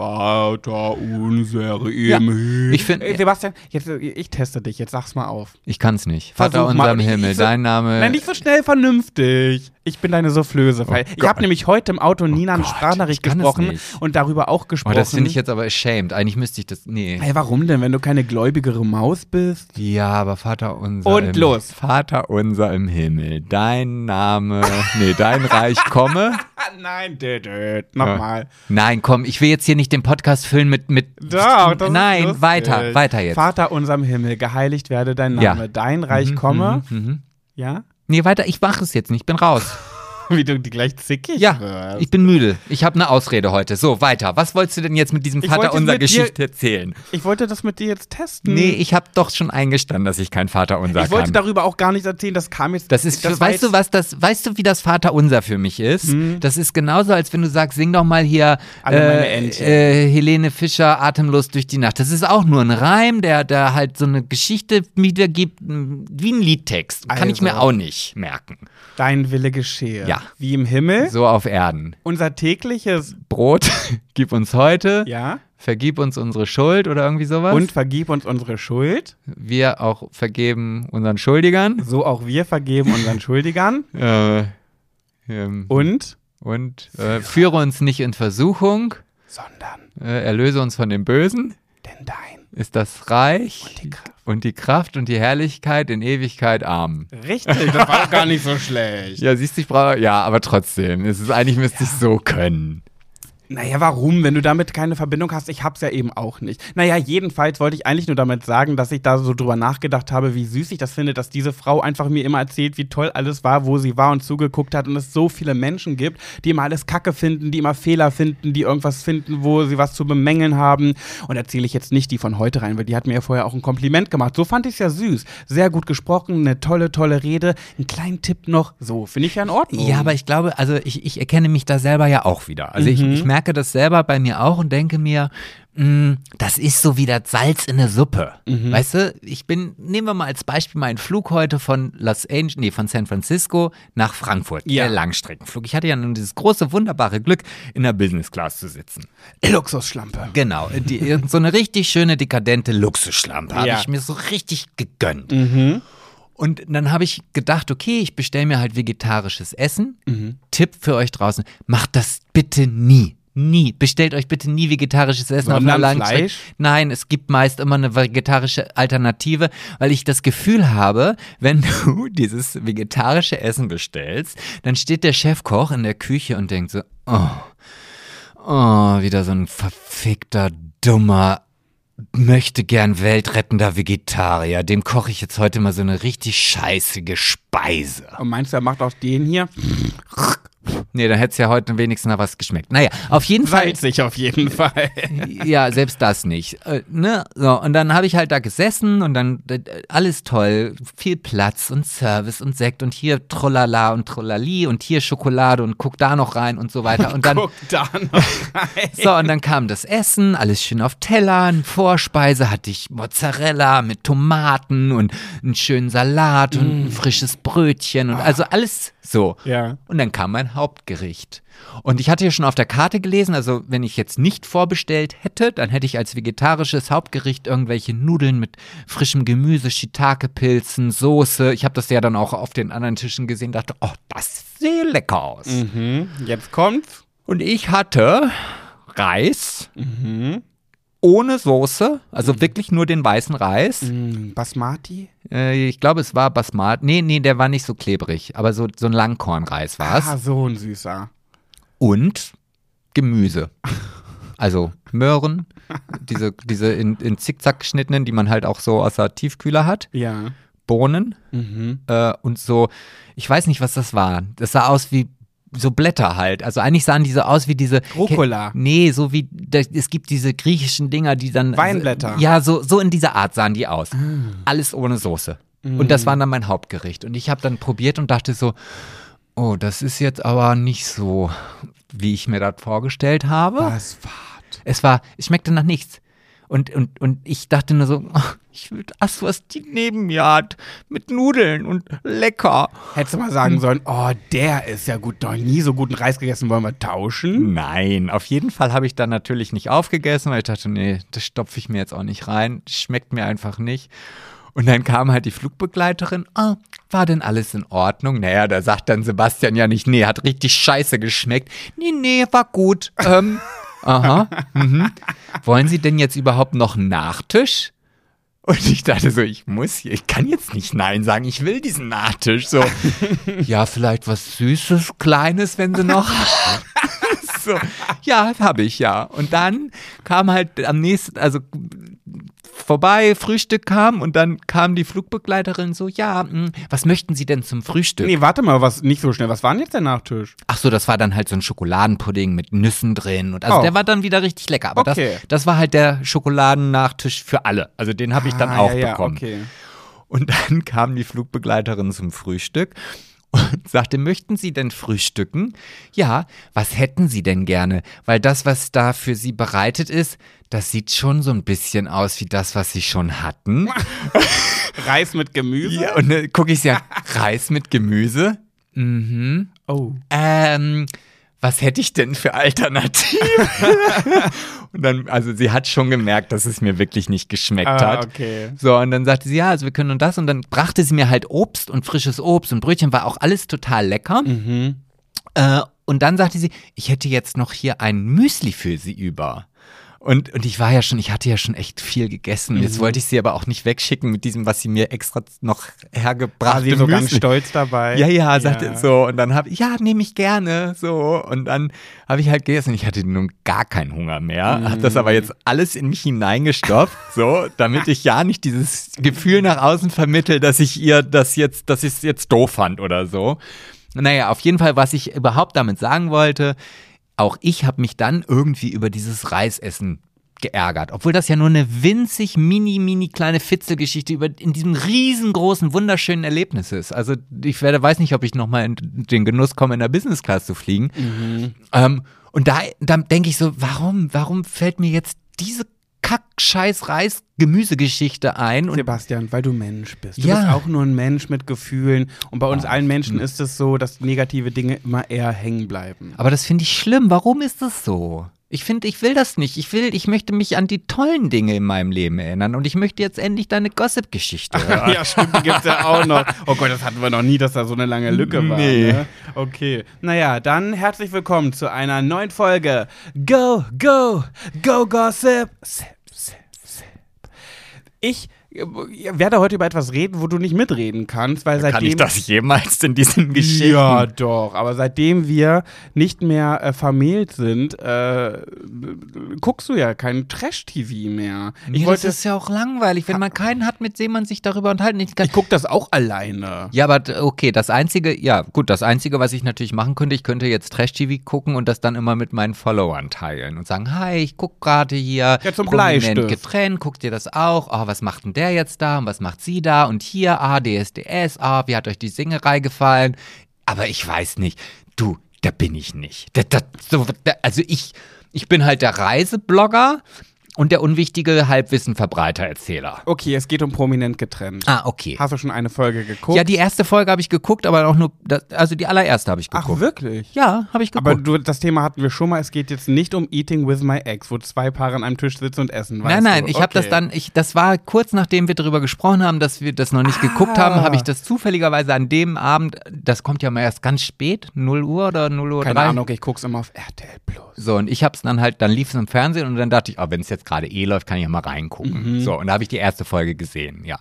Vater unser im Ja, Himmel. ich find- Ey, Sebastian, jetzt, ich teste dich, jetzt sag's mal auf. Ich kann's nicht. Vater Versuch unser mal. im Ich- Himmel, ich so- dein Name. Nein, nicht so schnell vernünftig. Ich bin deine Soufflöse. weil ich Gott. habe nämlich heute im Auto Nina eine Gott, Sprachnachricht ich kann gesprochen nicht. und darüber auch oh, gesprochen. das finde ich jetzt aber ashamed. Eigentlich müsste ich das, nee. Hey, warum denn, wenn du keine gläubigere Maus bist? Ja, aber Vater unser. Und im, los. Vater unser im Himmel, dein Name, nee, dein Reich komme. Ah, nein, dö, dö. nochmal. Nein, komm, ich will jetzt hier nicht den Podcast füllen mit, mit. Doch, das ist Nein, lustig. weiter, weiter jetzt. Vater unserem Himmel, geheiligt werde dein Ja. Name, dein Reich komme. Mhm, mhm. Ja? Nee, weiter, ich mache es jetzt nicht, ich bin raus. Wie du die gleich zickig Ja, wirst. ich bin müde. Ich habe eine Ausrede heute. So, weiter. Was wolltest du denn jetzt mit diesem Ich Vater wollte unser mit dir- Geschichte erzählen? Ich wollte das mit dir jetzt testen. Nee, ich habe doch schon eingestanden, dass ich kein Vater unser ich wollte kann. darüber auch gar nichts erzählen, das kam jetzt. Das ist, das war weißt du was, das, weißt du, wie das Vaterunser für mich ist? Hm. Das ist genauso, als wenn du sagst, sing doch mal hier äh, äh, Helene Fischer, Atemlos durch die Nacht. Das ist auch nur ein Reim, der, der halt so eine Geschichte wiedergibt, m, wie ein Liedtext. Kann ich Also. mir auch nicht merken. Dein Wille geschehe. Ja. Wie im Himmel. So auf Erden. Unser tägliches. Brot, gib uns heute, Ja. vergib uns unsre Schuld oder irgendwie sowas. Und vergib uns unsere Schuld. wir auch vergeben unseren Schuldigern. So auch wir vergeben unseren Schuldigern. Äh, ähm, Und. und äh, führe uns nicht in Versuchung. Sondern. Äh, erlöse uns von dem Bösen, Denn dein. ist das Reich Und die Kraft. Und die Kraft und die Herrlichkeit in Ewigkeit arm. Richtig, das war doch gar nicht so schlecht. Ja, siehst du, ich brauche, ja, aber trotzdem, es ist eigentlich müsste ich so können. Naja, warum? Wenn du damit keine Verbindung hast, ich hab's ja eben auch nicht. Naja, jedenfalls wollte ich eigentlich nur damit sagen, dass ich da so drüber nachgedacht habe, wie süß ich das finde, dass diese Frau einfach mir immer erzählt, wie toll alles war, wo sie war und zugeguckt hat und es so viele Menschen gibt, die immer alles Kacke finden, die immer Fehler finden, die irgendwas finden, wo sie was zu bemängeln haben. Und erzähle ich jetzt nicht die von heute rein, weil die hat mir ja vorher auch ein Kompliment gemacht. So fand ich es ja süß. Sehr gut gesprochen, eine tolle, tolle Rede. Einen kleinen Tipp noch. So, finde ich ja in Ordnung. Ja, aber ich glaube, also ich, ich erkenne mich da selber ja auch wieder. Also ich, ich merke merke das selber bei mir auch und denke mir, mh, das ist so wie das Salz in der Suppe. Mhm. Weißt du, ich bin, nehmen wir mal als Beispiel meinen Flug heute von Los Angeles, nee, von San Francisco nach Frankfurt, Ja. der Langstreckenflug. Ich hatte ja nun dieses große, wunderbare Glück, in der Business Class zu sitzen. Luxusschlampe. Genau, die, so eine richtig schöne, dekadente Luxusschlampe habe Ja. ich mir so richtig gegönnt. Mhm. Und dann habe ich gedacht, okay, ich bestelle mir halt vegetarisches Essen. Mhm. Tipp für euch draußen, macht das bitte nie. Nie. Bestellt euch bitte nie vegetarisches Essen auf einer Sondern langen Strecke. Fleisch? Nein, es gibt meist immer eine vegetarische Alternative, weil ich das Gefühl habe, wenn du dieses vegetarische Essen bestellst, dann steht der Chefkoch in der Küche und denkt so, oh, oh, wieder so ein verfickter, dummer, möchte gern weltrettender Vegetarier. Dem koche ich jetzt heute mal so eine richtig scheißige Speise. Und meinst du, er macht auch den hier? Nee, dann hätte es ja heute wenigstens noch was geschmeckt. Naja, auf jeden Fall. Salzig auf jeden Fall. Ja, selbst das nicht. Äh, ne? so, und dann habe ich halt da gesessen und dann äh, alles toll, viel Platz und Service und Sekt und hier Trollala und Trollali und hier Schokolade und guck da noch rein und so weiter. Und dann, Guck da noch rein. so, und dann kam das Essen, alles schön auf Tellern, Vorspeise hatte ich Mozzarella mit Tomaten und einen schönen Salat und ein frisches Brötchen und also alles so. Ja. Und dann kam mein Hauptgericht. Und ich hatte ja schon auf der Karte gelesen, also wenn ich jetzt nicht vorbestellt hätte, dann hätte ich als vegetarisches Hauptgericht irgendwelche Nudeln mit frischem Gemüse, Shiitake-Pilzen, Soße. Ich habe das ja dann auch auf den anderen Tischen gesehen, dachte, oh, das sieht lecker aus. Mhm. Jetzt kommt's. Und ich hatte Reis Mhm. Ohne Soße, also wirklich nur den weißen Reis. Mm, Basmati? Äh, ich glaube, es war Basmat. Nee, nee, der war nicht so klebrig, aber so, so ein Langkornreis war es. Ah, so ein süßer. und Gemüse. Also Möhren, diese, diese in, in Zickzack geschnittenen, die man halt auch so aus der Tiefkühler hat, Ja. Bohnen Mhm. äh, und so, ich weiß nicht, was das war. Das sah aus wie so Blätter halt. Also eigentlich sahen die so aus wie diese. Rucola. Nee, so wie, es gibt diese griechischen Dinger, die dann. Weinblätter. Ja, so, so in dieser Art sahen die aus. Alles ohne Soße. Und das war dann mein Hauptgericht. Und ich habe dann probiert und dachte so, oh, das ist jetzt aber nicht so, wie ich mir das vorgestellt habe. Was war Es war, es schmeckte nach nichts. Und, und, und ich dachte nur so, oh, ich will das, was die neben mir hat, mit Nudeln und lecker. Hättest du mal sagen sollen, oh, der ist ja gut, noch nie so guten Reis gegessen, wollen wir tauschen? Nein, auf jeden Fall habe ich dann natürlich nicht aufgegessen, weil ich dachte, nee, das stopfe ich mir jetzt auch nicht rein. Schmeckt mir einfach nicht. Und dann kam halt die Flugbegleiterin, ah, war denn alles in Ordnung? Naja, da sagt dann Sebastian ja nicht, nee, hat richtig scheiße geschmeckt. Nee, nee, war gut. Ähm, aha, mhm. Wollen Sie denn jetzt überhaupt noch einen Nachtisch? Und ich dachte so, ich muss hier, ich kann jetzt nicht Nein sagen, ich will diesen Nachtisch. So, ja, vielleicht was Süßes, Kleines, wenn Sie noch. so, ja, habe ich ja. Und dann kam halt am nächsten, also vorbei, Frühstück kam und dann kam die Flugbegleiterin so, ja, mh, was möchten Sie denn zum Frühstück? Nee, warte mal, was nicht so schnell. Was war denn jetzt der Nachtisch? Ach so, das war dann halt so ein Schokoladenpudding mit Nüssen drin und also Oh. der war dann wieder richtig lecker. Aber Okay. das, das war halt der Schokoladennachtisch für alle. Also den habe ich dann Ah, auch ja, ja, bekommen. Okay. Und dann kam die Flugbegleiterin zum Frühstück und sagte, möchten Sie denn frühstücken? Ja, was hätten Sie denn gerne? Weil das, was da für Sie bereitet ist, das sieht schon so ein bisschen aus wie das, was Sie schon hatten. Reis mit Gemüse? Ja, und dann gucke ich sie an, Reis mit Gemüse? Mhm. Oh. Ähm, was hätte ich denn für Alternativen? und dann, also sie hat schon gemerkt, dass es mir wirklich nicht geschmeckt Ah, hat. okay. So, und dann sagte sie, ja, also wir können und das. Und dann brachte sie mir halt Obst und frisches Obst und Brötchen, war auch alles total lecker. Mhm. Äh, und dann sagte sie, ich hätte jetzt noch hier ein Müsli für sie über. Und, und ich war ja schon, ich hatte ja schon echt viel gegessen. Jetzt Mhm. wollte ich sie aber auch nicht wegschicken mit diesem, was sie mir extra noch hergebracht War sie so ganz stolz dabei? ja, ja, sagte Ja. so. Und dann habe ich, ja, nehme ich gerne. So. Und dann habe ich halt gegessen. Ich hatte nun gar keinen Hunger mehr. Habe das aber jetzt alles in mich hineingestopft, so, damit ich ja nicht dieses Gefühl nach außen vermittel, dass ich ihr das jetzt, dass ich es jetzt doof fand oder so. Naja, auf jeden Fall, was ich überhaupt damit sagen wollte, auch ich habe mich dann irgendwie über dieses Reisessen geärgert, obwohl das ja nur eine winzig mini mini kleine Fitzelgeschichte über in diesem riesengroßen wunderschönen Erlebnis ist. Also ich werde weiß nicht, ob ich noch mal in den Genuss komme in der Business Class zu fliegen. Mhm. Ähm, und da, da denke ich so, warum, warum fällt mir jetzt diese Kack, Scheiß, Reis, Gemüsegeschichte ein? Und Sebastian, weil du Mensch bist. Du Ja. bist auch nur ein Mensch mit Gefühlen. Und bei uns Ah, allen Menschen hm. ist es so, dass negative Dinge immer eher hängen bleiben. aber das finde ich schlimm. Warum ist das so? Ich finde, ich will das nicht. Ich will, ich möchte mich an die tollen Dinge in meinem Leben erinnern und ich möchte jetzt endlich deine Gossip-Geschichte hören. ja, stimmt, die gibt's ja auch noch. Oh Gott, das hatten wir noch nie, dass da so eine lange Lücke war. Nee. Ne? Okay. Naja, dann herzlich willkommen zu einer neuen Folge. Go, go, go, Gossip. Sip, sip, sip. Ich werde heute über etwas reden, wo du nicht mitreden kannst, weil seitdem. Kann ich das jemals in diesen Geschichten? Ja, doch. Aber seitdem wir nicht mehr äh, vermählt sind, äh, guckst du ja kein Trash-TV mehr. Ich Ja, wollte. das ist ja auch langweilig, wenn man keinen hat, mit dem man sich darüber unterhalten kann. ich guck das auch alleine. Ja, aber okay, das Einzige, ja gut, das Einzige, was ich natürlich machen könnte, ich könnte jetzt Trash-TV gucken und das dann immer mit meinen Followern teilen und sagen, hi, ich guck gerade hier, Ja, zum prominent Bleistift. getrennt, guckt ihr das auch? Oh, was macht denn der jetzt da und was macht sie da? Und hier, ah, DSDS, ah, wie hat euch die Singerei gefallen? Aber ich weiß nicht, du, da bin ich nicht. Da, da, so, da, also ich, ich bin halt der Reiseblogger und der unwichtige Halbwissenverbreiter-Erzähler. Okay, es geht um prominent getrennt. Ah, okay. Hast du schon eine Folge geguckt? Ja, die erste Folge habe ich geguckt, aber auch nur, das, also die allererste habe ich Ach, geguckt. wirklich? Ja, habe ich geguckt. Aber du, das Thema hatten wir schon mal. Es geht jetzt nicht um Eating with my ex, wo zwei Paare an einem Tisch sitzen und essen. nein, weißt nein, du? ich habe Okay. das dann, ich, das war kurz nachdem wir darüber gesprochen haben, dass wir das noch nicht geguckt Ah. haben, habe ich das zufälligerweise an dem Abend, das kommt ja mal erst ganz spät, 0 Uhr oder 0 Uhr Keine 3. Ahnung, ich guck's immer auf RTL Plus. So, und ich habe es dann halt, dann lief es im Fernsehen und dann dachte ich, oh, wenn es jetzt gerade eh läuft, kann ich ja mal reingucken. Mhm. So, und da habe ich die erste Folge gesehen, ja.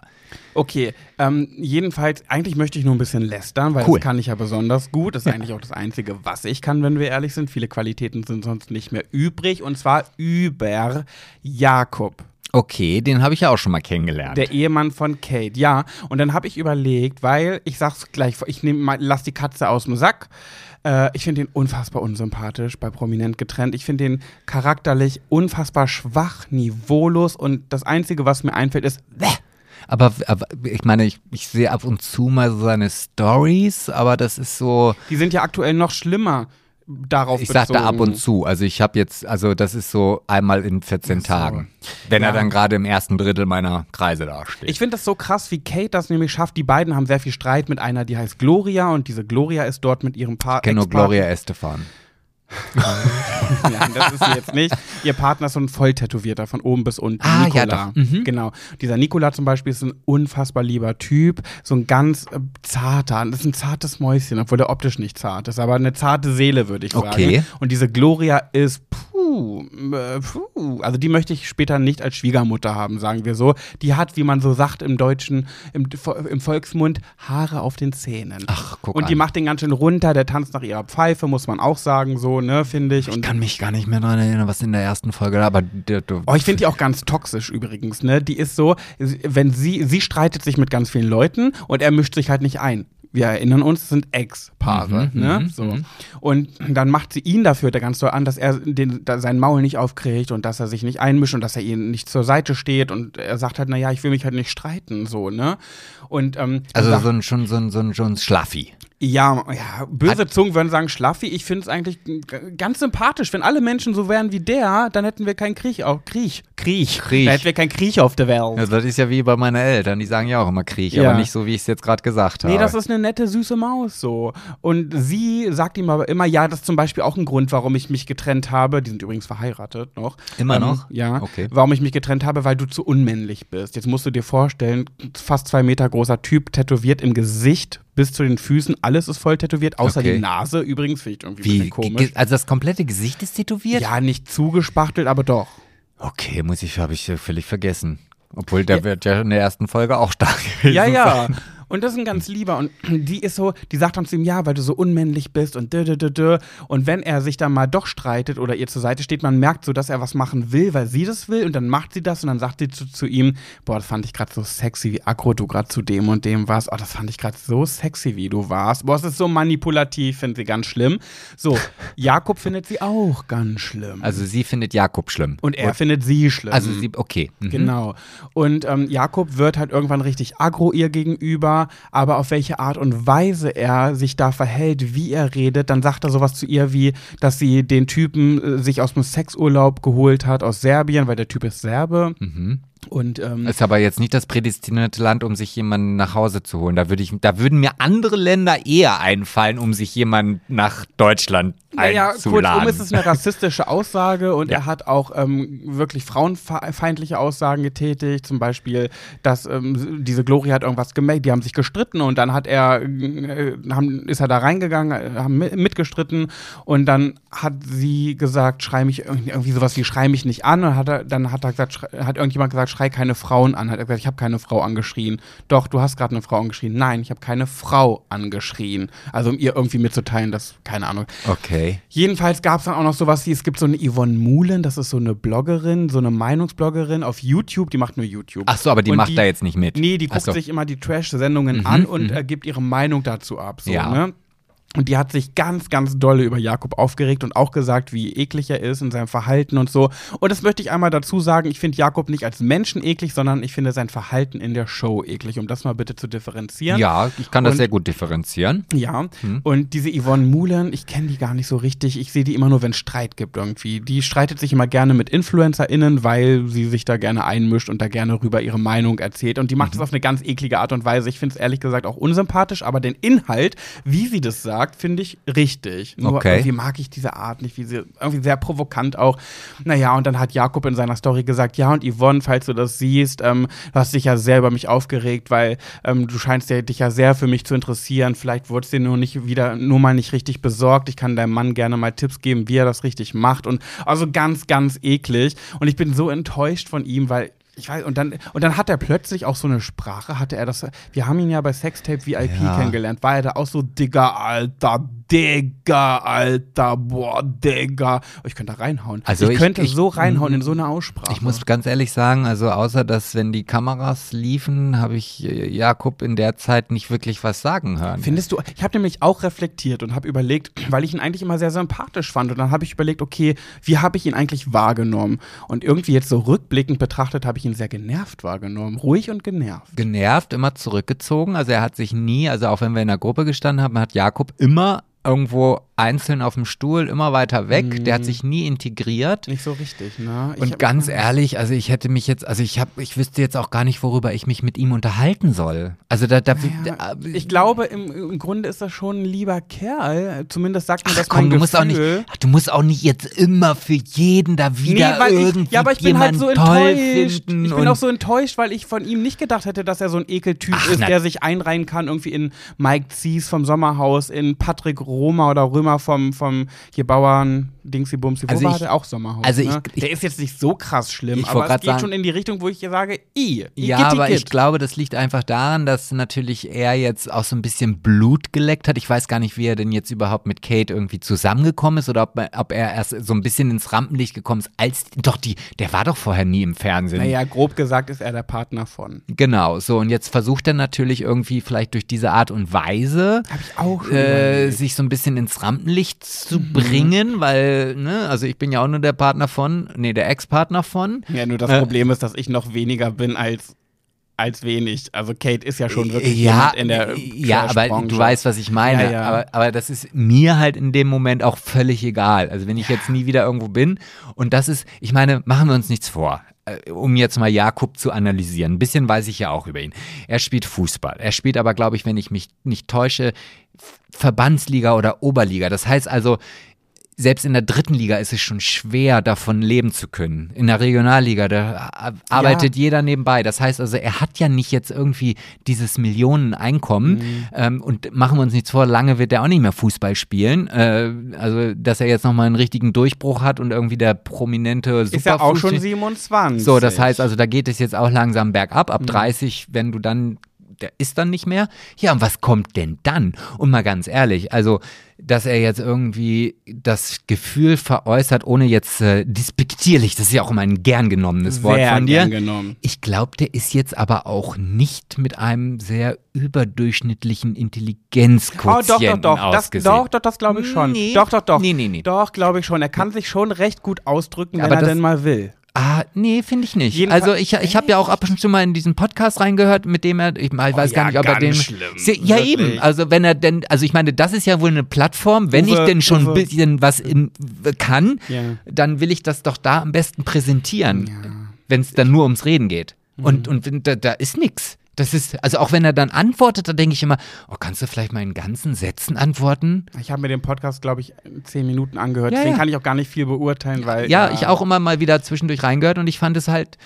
Okay, ähm, jedenfalls, eigentlich möchte ich nur ein bisschen lästern, weil Cool. das kann ich ja besonders gut. Das ist eigentlich auch das Einzige, was ich kann, wenn wir ehrlich sind. Viele Qualitäten sind sonst nicht mehr übrig. Und zwar über Jakob. Okay, den habe ich ja auch schon mal kennengelernt. Der Ehemann von Kate, ja. Und dann habe ich überlegt, weil ich sag's gleich, ich nehme mal, lass die Katze aus dem Sack. Äh, ich finde den unfassbar unsympathisch bei Prominent getrennt. Ich finde den charakterlich unfassbar schwach, niveaulos und das Einzige, was mir einfällt, ist, Bäh. aber, aber ich meine, ich, ich sehe ab und zu mal so seine Stories, aber das ist so, die sind ja aktuell noch schlimmer darauf Ich bezogen. sagte ab und zu. Also ich habe jetzt, also das ist so einmal in 14 Ach so. Tagen. Wenn Ja. er dann gerade im ersten Drittel meiner Kreise dasteht. Ich finde das so krass, wie Kate das nämlich schafft. Die beiden haben sehr viel Streit mit einer, die heißt Gloria und diese Gloria ist dort mit ihrem Paar. Ich kenne nur Gloria Estefan. Nein, das ist sie jetzt nicht. Ihr Partner ist so ein Volltätowierter von oben bis unten. Ah, ja, Nikola. doch. Mhm. Genau. Dieser Nikola zum Beispiel ist ein unfassbar lieber Typ. So ein ganz äh, zarter, das ist ein zartes Mäuschen, obwohl der optisch nicht zart ist, aber eine zarte Seele, würde ich Okay. sagen. Und diese Gloria ist puh, äh, puh. Also die möchte ich später nicht als Schwiegermutter haben, sagen wir so. Die hat, wie man so sagt im Deutschen, im, im Volksmund, Haare auf den Zähnen. Ach, guck Und die an. macht den ganz schön runter, der tanzt nach ihrer Pfeife, muss man auch sagen, so, ne, finde ich. Ich Und kann mich gar nicht mehr daran erinnern, was in der ersten Folge war, aber Oh, ich finde die auch ganz toxisch übrigens, ne? Die ist so, wenn sie, sie streitet sich mit ganz vielen Leuten und er mischt sich halt nicht ein. Wir erinnern uns, es sind Ex-Paare, Mhm, ne? mhm, So. mhm. Und dann macht sie ihn dafür da ganz so an, dass er den, da sein Maul nicht aufkriegt und dass er sich nicht einmischt und dass er ihnen nicht zur Seite steht und er sagt halt, naja, ich will mich halt nicht streiten, so, ne? Und, ähm, also sagt- so ein, schon so ein, so ein, so ein Schlaffi. Ja, ja, böse Zungen würden sagen Schlaffi. Ich finde es eigentlich ganz sympathisch. Wenn alle Menschen so wären wie der, dann hätten wir keinen Krieg auf Krieg. Krieg. Krieg. Dann hätten wir keinen Krieg auf der Welt. Also das ist ja wie bei meinen Eltern, die sagen ja auch immer Krieg, Ja. aber nicht so, wie ich es jetzt gerade gesagt habe. Nee, das ist eine nette, süße Maus so. Und sie sagt ihm aber immer, ja, das ist zum Beispiel auch ein Grund, warum ich mich getrennt habe. Die sind übrigens verheiratet noch. Immer Ähm, noch? Ja. Okay. Warum ich mich getrennt habe, weil du zu unmännlich bist. Jetzt musst du dir vorstellen, fast zwei Meter großer Typ, tätowiert im Gesicht bis zu den Füßen. Alles ist voll tätowiert, außer Okay. die Nase übrigens. Finde ich irgendwie ein wie, bisschen komisch. also das komplette Gesicht ist tätowiert? Ja, nicht zugespachtelt, aber doch. Okay, muss ich, habe ich völlig vergessen. Obwohl, der wird ja in der ersten Folge auch stark gewesen Ja, ja. sein. Und das ist ein ganz lieber. Und die ist so, die sagt dann zu ihm, ja, weil du so unmännlich bist und dö, dö, dö, dö. Und wenn er sich dann mal doch streitet oder ihr zur Seite steht, man merkt so, dass er was machen will, weil sie das will. Und dann macht sie das und dann sagt sie zu, zu ihm, boah, das fand ich gerade so sexy, wie aggro du gerade zu dem und dem warst. Oh, das fand ich gerade so sexy, wie du warst. Boah, es ist so manipulativ, findet sie ganz schlimm. So, Jakob findet sie auch ganz schlimm. Also sie findet Jakob schlimm. und er findet sie schlimm. Also sie, okay. Mhm. Genau. Und ähm, Jakob wird halt irgendwann richtig aggro ihr gegenüber, aber auf welche Art und Weise er sich da verhält, wie er redet, dann sagt er sowas zu ihr wie, dass sie den Typen äh, sich aus dem Sexurlaub geholt hat aus Serbien, weil der Typ ist Serbe. Mhm. Und ähm, Ist aber jetzt nicht das prädestinierte Land, um sich jemanden nach Hause zu holen. Da, würde ich, da würden mir andere Länder eher einfallen, um sich jemanden nach Deutschland Naja, einzuladen. kurzum ist es eine rassistische Aussage und Ja. er hat auch ähm, wirklich frauenfeindliche Aussagen getätigt. Zum Beispiel, dass ähm, diese Gloria hat irgendwas gemerkt, die haben sich gestritten und dann hat er, äh, haben, ist er da reingegangen, äh, haben mi- mitgestritten und dann hat sie gesagt, schrei mich irgendwie, irgendwie sowas wie schrei mich nicht an und hat er, dann hat er gesagt, schrei, hat irgendjemand gesagt, schrei keine Frauen an. Hat er gesagt, ich habe keine Frau angeschrien. Doch, du hast gerade eine Frau angeschrien. Nein, ich habe keine Frau angeschrien. Also um ihr irgendwie mitzuteilen, dass, keine Ahnung, Okay. Jedenfalls gab es dann auch noch sowas wie, es gibt so eine Yvonne Muhlen, das ist so eine Bloggerin, so eine Meinungsbloggerin auf YouTube, die macht nur YouTube. Ach so, aber die Und macht da jetzt nicht mit. Nee, die Ach guckt so. sich immer die Trash-Sendungen Mhm, an und mhm. äh, gibt ihre Meinung dazu ab. So, Ja. ne? Und die hat sich ganz, ganz dolle über Jakob aufgeregt und auch gesagt, wie eklig er ist in seinem Verhalten und so. Und das möchte ich einmal dazu sagen, ich finde Jakob nicht als Menschen eklig, sondern ich finde sein Verhalten in der Show eklig, um das mal bitte zu differenzieren. Ja, ich kann das Und- sehr gut differenzieren. Ja, Hm. und diese Yvonne Muhlen, ich kenne die gar nicht so richtig. Ich sehe die immer nur, wenn es Streit gibt irgendwie. Die streitet sich immer gerne mit InfluencerInnen, weil sie sich da gerne einmischt und da gerne rüber ihre Meinung erzählt. Und die Mhm. macht das auf eine ganz eklige Art und Weise. Ich finde es ehrlich gesagt auch unsympathisch, aber den Inhalt, wie sie das sagt, finde ich richtig. Nur Okay. irgendwie mag ich diese Art nicht, wie sie irgendwie sehr provokant auch. Naja, und dann hat Jakob in seiner Story gesagt, ja, und Yvonne, falls du das siehst, ähm, du hast dich ja sehr über mich aufgeregt, weil ähm, du scheinst ja, dich ja sehr für mich zu interessieren. Vielleicht wurdest dir nur nicht wieder, nur mal nicht richtig besorgt. Ich kann deinem Mann gerne mal Tipps geben, wie er das richtig macht. Und also ganz, ganz eklig. Und ich bin so enttäuscht von ihm, weil ich weiß, und dann, und dann hat er plötzlich auch so eine Sprache, hatte er das, wir haben ihn ja bei Sextape VIP Ja. kennengelernt, war er da auch so, Digga, Alter, Digga, Alter, boah, Digga. Oh, Ich könnte da reinhauen. Also ich, ich- könnte ich- so reinhauen in so eine Aussprache. Ich muss ganz ehrlich sagen, also außer dass, wenn die Kameras liefen, habe ich äh, Jakob in der Zeit nicht wirklich was sagen hören. Findest du, ich habe nämlich auch reflektiert und habe überlegt, weil ich ihn eigentlich immer sehr sympathisch fand. Und dann habe ich überlegt, okay, wie habe ich ihn eigentlich wahrgenommen? Und irgendwie jetzt so rückblickend betrachtet, habe ich ihn sehr genervt wahrgenommen. Ruhig und genervt. genervt, immer zurückgezogen. Also er hat sich nie, also auch wenn wir in der Gruppe gestanden haben, hat Jakob immer irgendwo einzeln auf dem Stuhl, immer weiter weg. Der hat sich nie integriert. Nicht so richtig, ne? Ich Und ganz ehrlich, also ich hätte mich jetzt, also ich habe, ich wüsste jetzt auch gar nicht, worüber ich mich mit ihm unterhalten soll. Also da, da, Ja, da ich glaube, im, im Grunde ist das schon ein lieber Kerl. Zumindest sagt mir Ach das komm, mein du musst auch nicht, ach, du musst auch nicht jetzt immer für jeden da wieder nee, weil irgendwie ich, ja, aber ich bin halt so enttäuscht. Ich bin auch so enttäuscht, weil ich von ihm nicht gedacht hätte, dass er so ein Ekeltyp Ach, ist, na- der sich einreihen kann, irgendwie in Mike Zies vom Sommerhaus, in Patrick Roma oder Römer vom, vom hier Bauern Dingsy Bumsy. Also ich- der auch Sommerhaus? also ne? ich- ich- der ist jetzt nicht so krass schlimm, Ich aber es geht sagen- schon in die Richtung, wo ich hier sage, i, i Ja, gitti, aber gitt. ich glaube, das liegt einfach daran, dass natürlich er jetzt auch so ein bisschen Blut geleckt hat. Ich weiß gar nicht, wie er denn jetzt überhaupt mit Kate irgendwie zusammengekommen ist oder ob, ob er erst so ein bisschen ins Rampenlicht gekommen ist, als doch die, der war doch vorher nie im Fernsehen. Naja, grob gesagt ist er der Partner von. Genau, so und jetzt versucht er natürlich irgendwie vielleicht durch diese Art und Weise Hab ich auch schon äh, sich so ein bisschen ins Rampenlicht zu bringen, weil, ne, also ich bin ja auch nur der Partner von, nee, der Ex-Partner von. Ja, nur das Äh, Problem ist, dass ich noch weniger bin als als wenig. Also Kate ist ja schon wirklich ja, in der ja, aber du weißt, was ich meine. Ja, ja. Aber, aber das ist mir halt in dem Moment auch völlig egal. Also wenn ich jetzt nie wieder irgendwo bin und das ist, ich meine, machen wir uns nichts vor. Äh, Um jetzt mal Jakob zu analysieren. Ein bisschen weiß ich ja auch über ihn. Er spielt Fußball. Er spielt aber, glaube ich, wenn ich mich nicht täusche, Verbandsliga oder Oberliga. Das heißt also, selbst in der dritten Liga ist es schon schwer, davon leben zu können. In der Regionalliga, da arbeitet jeder nebenbei. Das heißt also, er hat ja nicht jetzt irgendwie dieses Millioneneinkommen. Mhm. Ähm, und machen wir uns nichts vor, lange wird er auch nicht mehr Fußball spielen. Äh, also, dass er jetzt nochmal einen richtigen Durchbruch hat und irgendwie der prominente ist ja auch schon Superfußball- 27. so, das heißt also, da geht es jetzt auch langsam bergab. Mhm. Ab 30, wenn du dann der ist dann nicht mehr. Ja, und was kommt denn dann? Und mal ganz ehrlich, also, dass er jetzt irgendwie das Gefühl veräußert, ohne jetzt äh, despektierlich, das ist ja auch immer ein gern genommenes Wort Sehr von dir. gern genommen. Ich glaube, der ist jetzt aber auch nicht mit einem sehr überdurchschnittlichen Oh, Intelligenzquotienten doch, doch, doch. Das, doch, doch, das glaube ich schon. Nee. Doch, doch, doch. Nee, nee, nee. Doch, glaube ich schon. Er kann sich schon recht gut ausdrücken, wenn Aber er das- denn mal will. Ah, nee, finde ich nicht. Jedenfalls- also ich, ich habe ja auch ab und zu mal in diesen Podcast reingehört, mit dem er, ich, ich weiß Oh gar ja, nicht, ob er den. schlimm, ja, wirklich. eben. Also wenn er denn, also ich meine, das ist ja wohl eine Plattform, wenn Uwe, ich denn schon Uwe. ein bisschen was in, kann, Ja. dann will ich das doch da am besten präsentieren, Ja. wenn es dann nur ums Reden geht. Mhm. Und, und da, da ist nix. Das ist, also auch wenn er dann antwortet, da denke ich immer, oh, kannst du vielleicht mal in ganzen Sätzen antworten? Ich habe mir den Podcast, glaube ich, zehn Minuten angehört. Ja, Deswegen ja. kann ich auch gar nicht viel beurteilen, weil. Ja, ich auch immer mal wieder zwischendurch reingehört und ich fand es halt.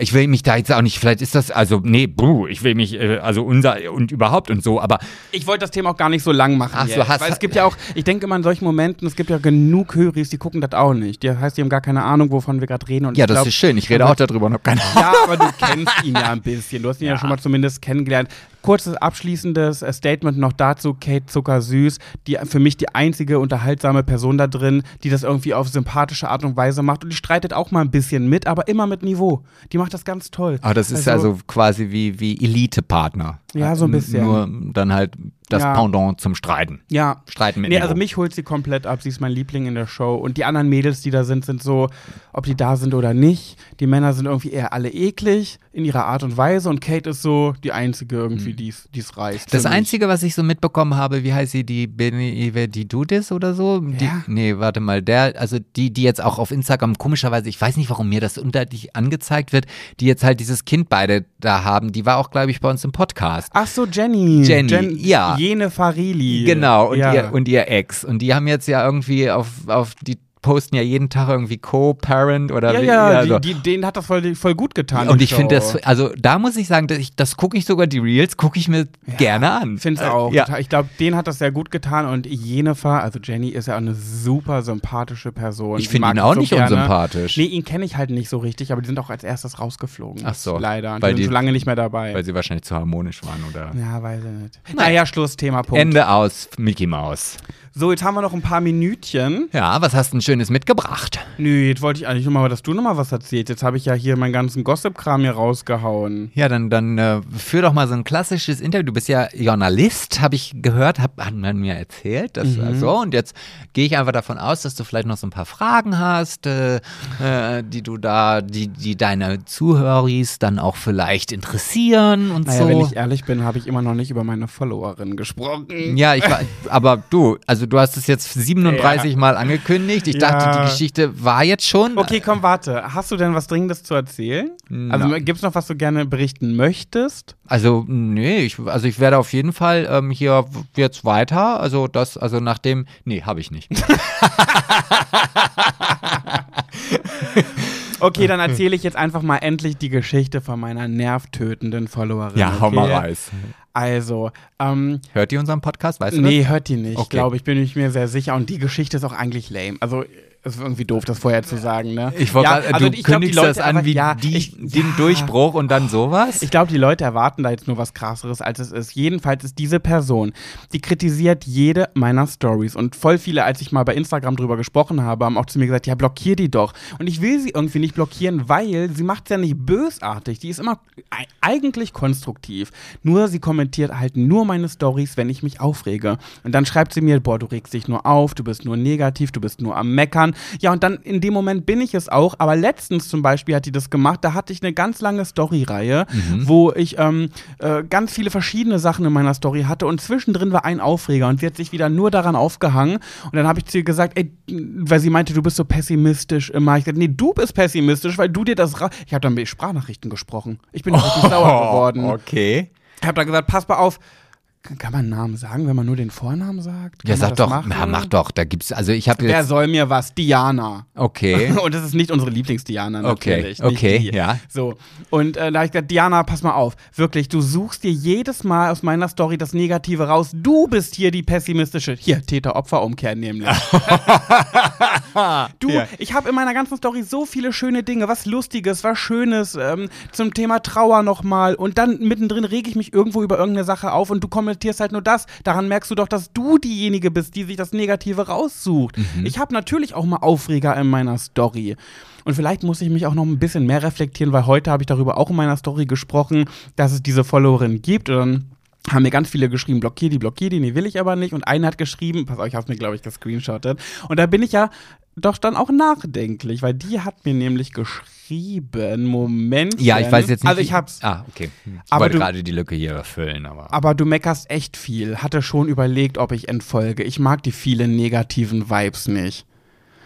Ich will mich da jetzt auch nicht, vielleicht ist das, also, nee, buh, ich will mich, äh, also unser und überhaupt und so, aber Ich wollte das Thema auch gar nicht so lang machen. Ach so, jetzt, hast- weil es gibt ja auch, ich denke immer in solchen Momenten, es gibt ja genug Höris, die gucken das auch nicht. Die heißt, die haben gar keine Ahnung, wovon wir gerade reden. Und ja, das glaub, ist schön. Ich rede auch darüber und habe keine Ahnung. Ja, aber du kennst ihn ja ein bisschen. Du hast ihn ja, Ja. schon mal zumindest kennengelernt. Kurzes abschließendes äh, Statement noch dazu. Kate Zuckersüß, die für mich die einzige unterhaltsame Person da drin, die das irgendwie auf sympathische Art und Weise macht. Und die streitet auch mal ein bisschen mit, aber immer mit Niveau. Die macht das ganz toll. Aber das ist also, quasi wie, wie Elite-Partner. Ja, so ein bisschen. Nur dann halt das Ja. Pendant zum Streiten. Ja, Streiten mit Nee, Niveau. also mich holt sie komplett ab. Sie ist mein Liebling in der Show. Und die anderen Mädels, die da sind, sind so, ob die da sind oder nicht. Die Männer sind irgendwie eher alle eklig in ihrer Art und Weise. Und Kate ist so die einzige irgendwie, die es reißt. Hm. Das. Einzige, was ich so mitbekommen habe, wie heißt sie, die Benive die Dudis oder so? Die, Ja. Nee, warte mal, der, also die, die jetzt auch auf Instagram komischerweise, ich weiß nicht, warum mir das unterlich angezeigt wird, die jetzt halt dieses Kind beide da haben, die war auch, glaube ich, bei uns im Podcast. Ach so, Jenny. Jenny, ja. Jene Farili. Genau, und, ja. ihr, und ihr Ex. Und die haben jetzt ja irgendwie auf, auf die posten ja jeden Tag irgendwie Co-Parent oder ja, wie, ja, so. die, die, denen hat das voll, voll gut getan. und ich finde das, also da muss ich sagen, dass ich, das gucke ich sogar, die Reels gucke ich mir gerne an. Finde es Äh, auch. Ja. Ich glaube, denen hat das sehr gut getan und Jennifer, also Jenny, ist ja eine super sympathische Person. Ich finde ihn auch so nicht gerne. unsympathisch. Nee, ihn kenne ich halt nicht so richtig, aber die sind auch als erstes rausgeflogen. Ach so, Leider. Und weil die sind schon lange nicht mehr dabei. Weil sie wahrscheinlich zu harmonisch waren oder. ja, weiß ich nicht. Naja. Naja, Schluss, Thema, Punkt. Ende aus, Mickey Mouse. So, jetzt haben wir noch ein paar Minütchen. Ja, was hast du denn Schönes mitgebracht? Nö, jetzt wollte ich eigentlich nur mal, dass du noch mal was erzählst. Jetzt habe ich ja hier meinen ganzen Gossip-Kram hier rausgehauen. Ja, dann, dann äh, führ doch mal so ein klassisches Interview. Du bist ja Journalist, habe ich gehört, hab, hat man mir erzählt. Das, Mhm. so, und jetzt gehe ich einfach davon aus, dass du vielleicht noch so ein paar Fragen hast, äh, äh, die du da, die, die deine Zuhöris dann auch vielleicht interessieren und Naja, so. wenn ich ehrlich bin, habe ich immer noch nicht über meine Followerin gesprochen. Ja, ich aber du, also du hast es jetzt 37 Mal angekündigt. Ich dachte, Ja. die Geschichte war jetzt schon. Okay, komm, warte. Hast du denn was Dringendes zu erzählen? Also Na. gibt es noch was du gerne berichten möchtest? Also, nee, ich, also ich werde auf jeden Fall ähm, hier jetzt weiter. Also das, also nachdem. Nee, habe ich nicht. Okay, dann erzähle ich jetzt einfach mal endlich die Geschichte von meiner nervtötenden Followerin. okay? Also, ähm, Hört ihr unseren Podcast? Weißt du nee, hört die nicht, Okay. glaube ich, bin ich mir sehr sicher. Und die Geschichte ist auch eigentlich lame. Also, ist irgendwie doof, das vorher zu sagen, ne? Ich wollte Ja, grad- also du ich glaub, die kündigst Leute das an wie ja, die, ich- den ja. Durchbruch und dann sowas? Ich glaube, die Leute erwarten da jetzt nur was krasseres, als es ist. Jedenfalls ist diese Person, die kritisiert jede meiner Stories. Und voll viele, als ich mal bei Instagram drüber gesprochen habe, haben auch zu mir gesagt, ja, blockier die doch. Und ich will sie irgendwie nicht blockieren, weil sie macht ja nicht bösartig. Die ist immer ei- eigentlich konstruktiv. Nur sie kommentiert halt nur meine Stories, wenn ich mich aufrege. Und dann schreibt sie mir, boah, du regst dich nur auf, du bist nur negativ, du bist nur am Meckern. Ja, und dann in dem Moment bin ich es auch. Aber letztens zum Beispiel hat die das gemacht, da hatte ich eine ganz lange Story-Reihe, wo ich ähm, äh, ganz viele verschiedene Sachen in meiner Story hatte und zwischendrin war ein Aufreger und sie hat sich wieder nur daran aufgehangen. Und dann habe ich zu ihr gesagt, ey, weil sie meinte, du bist so pessimistisch immer. Ich sagte, nee, du bist pessimistisch, weil du dir das Ich habe dann mit Sprachnachrichten gesprochen. Ich bin richtig sauer geworden. Okay. Ich habe dann gesagt, pass mal auf, Kann man Namen sagen, wenn man nur den Vornamen sagt? Kann Ja, sag doch, machen? na, mach doch, da gibt's, also ich habe Wer soll mir was? Diana. okay, Und das ist nicht unsere Lieblings-Diana, Okay, natürlich. okay, die. ja. So. Und äh, da habe ich gesagt, Diana, pass mal auf. Wirklich, du suchst dir jedes Mal aus meiner Story das Negative raus. Du bist hier die pessimistische. Hier, Täter-Opfer-Umkehr nämlich. du, Ja. ich habe in meiner ganzen Story so viele schöne Dinge, was Lustiges, was Schönes, ähm, zum Thema Trauer nochmal. Und dann mittendrin rege ich mich irgendwo über irgendeine Sache auf und du kommentierst halt nur das. Daran merkst du doch, dass du diejenige bist, die sich das Negative raussucht. Ich habe natürlich auch mal Aufreger in meiner Story. Und vielleicht muss ich mich auch noch ein bisschen mehr reflektieren, weil heute habe ich darüber auch in meiner Story gesprochen, dass es diese Followerin gibt. Und dann haben mir ganz viele geschrieben, blockier die, blockier die, nee, will ich aber nicht. Und eine hat geschrieben, pass auf, ich habe mir, glaube ich, gescreenshottet. Und da bin ich ja doch dann auch nachdenklich, weil die hat mir nämlich geschrieben, Moment. ja, ich weiß jetzt nicht. Also ich hab's. Ah, okay. Hm. Ich Aber wollte gerade die Lücke hier erfüllen, aber. Aber du meckerst echt viel. Hatte schon überlegt, ob ich entfolge. Ich mag die vielen negativen Vibes nicht.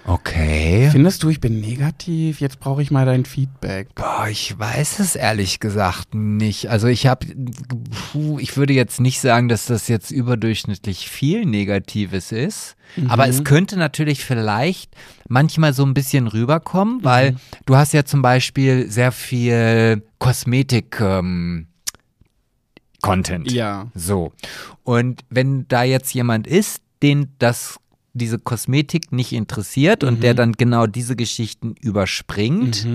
Okay. Findest du, ich bin negativ? Jetzt brauche ich mal dein Feedback. Boah, ich weiß es ehrlich gesagt nicht. Also ich habe, ich würde jetzt nicht sagen, dass das jetzt überdurchschnittlich viel Negatives ist. Aber es könnte natürlich vielleicht manchmal so ein bisschen rüberkommen, weil du hast ja zum Beispiel sehr viel Kosmetik. Ähm, Content. Ja. So. Und wenn da jetzt jemand ist, den das diese Kosmetik nicht interessiert und der dann genau diese Geschichten überspringt,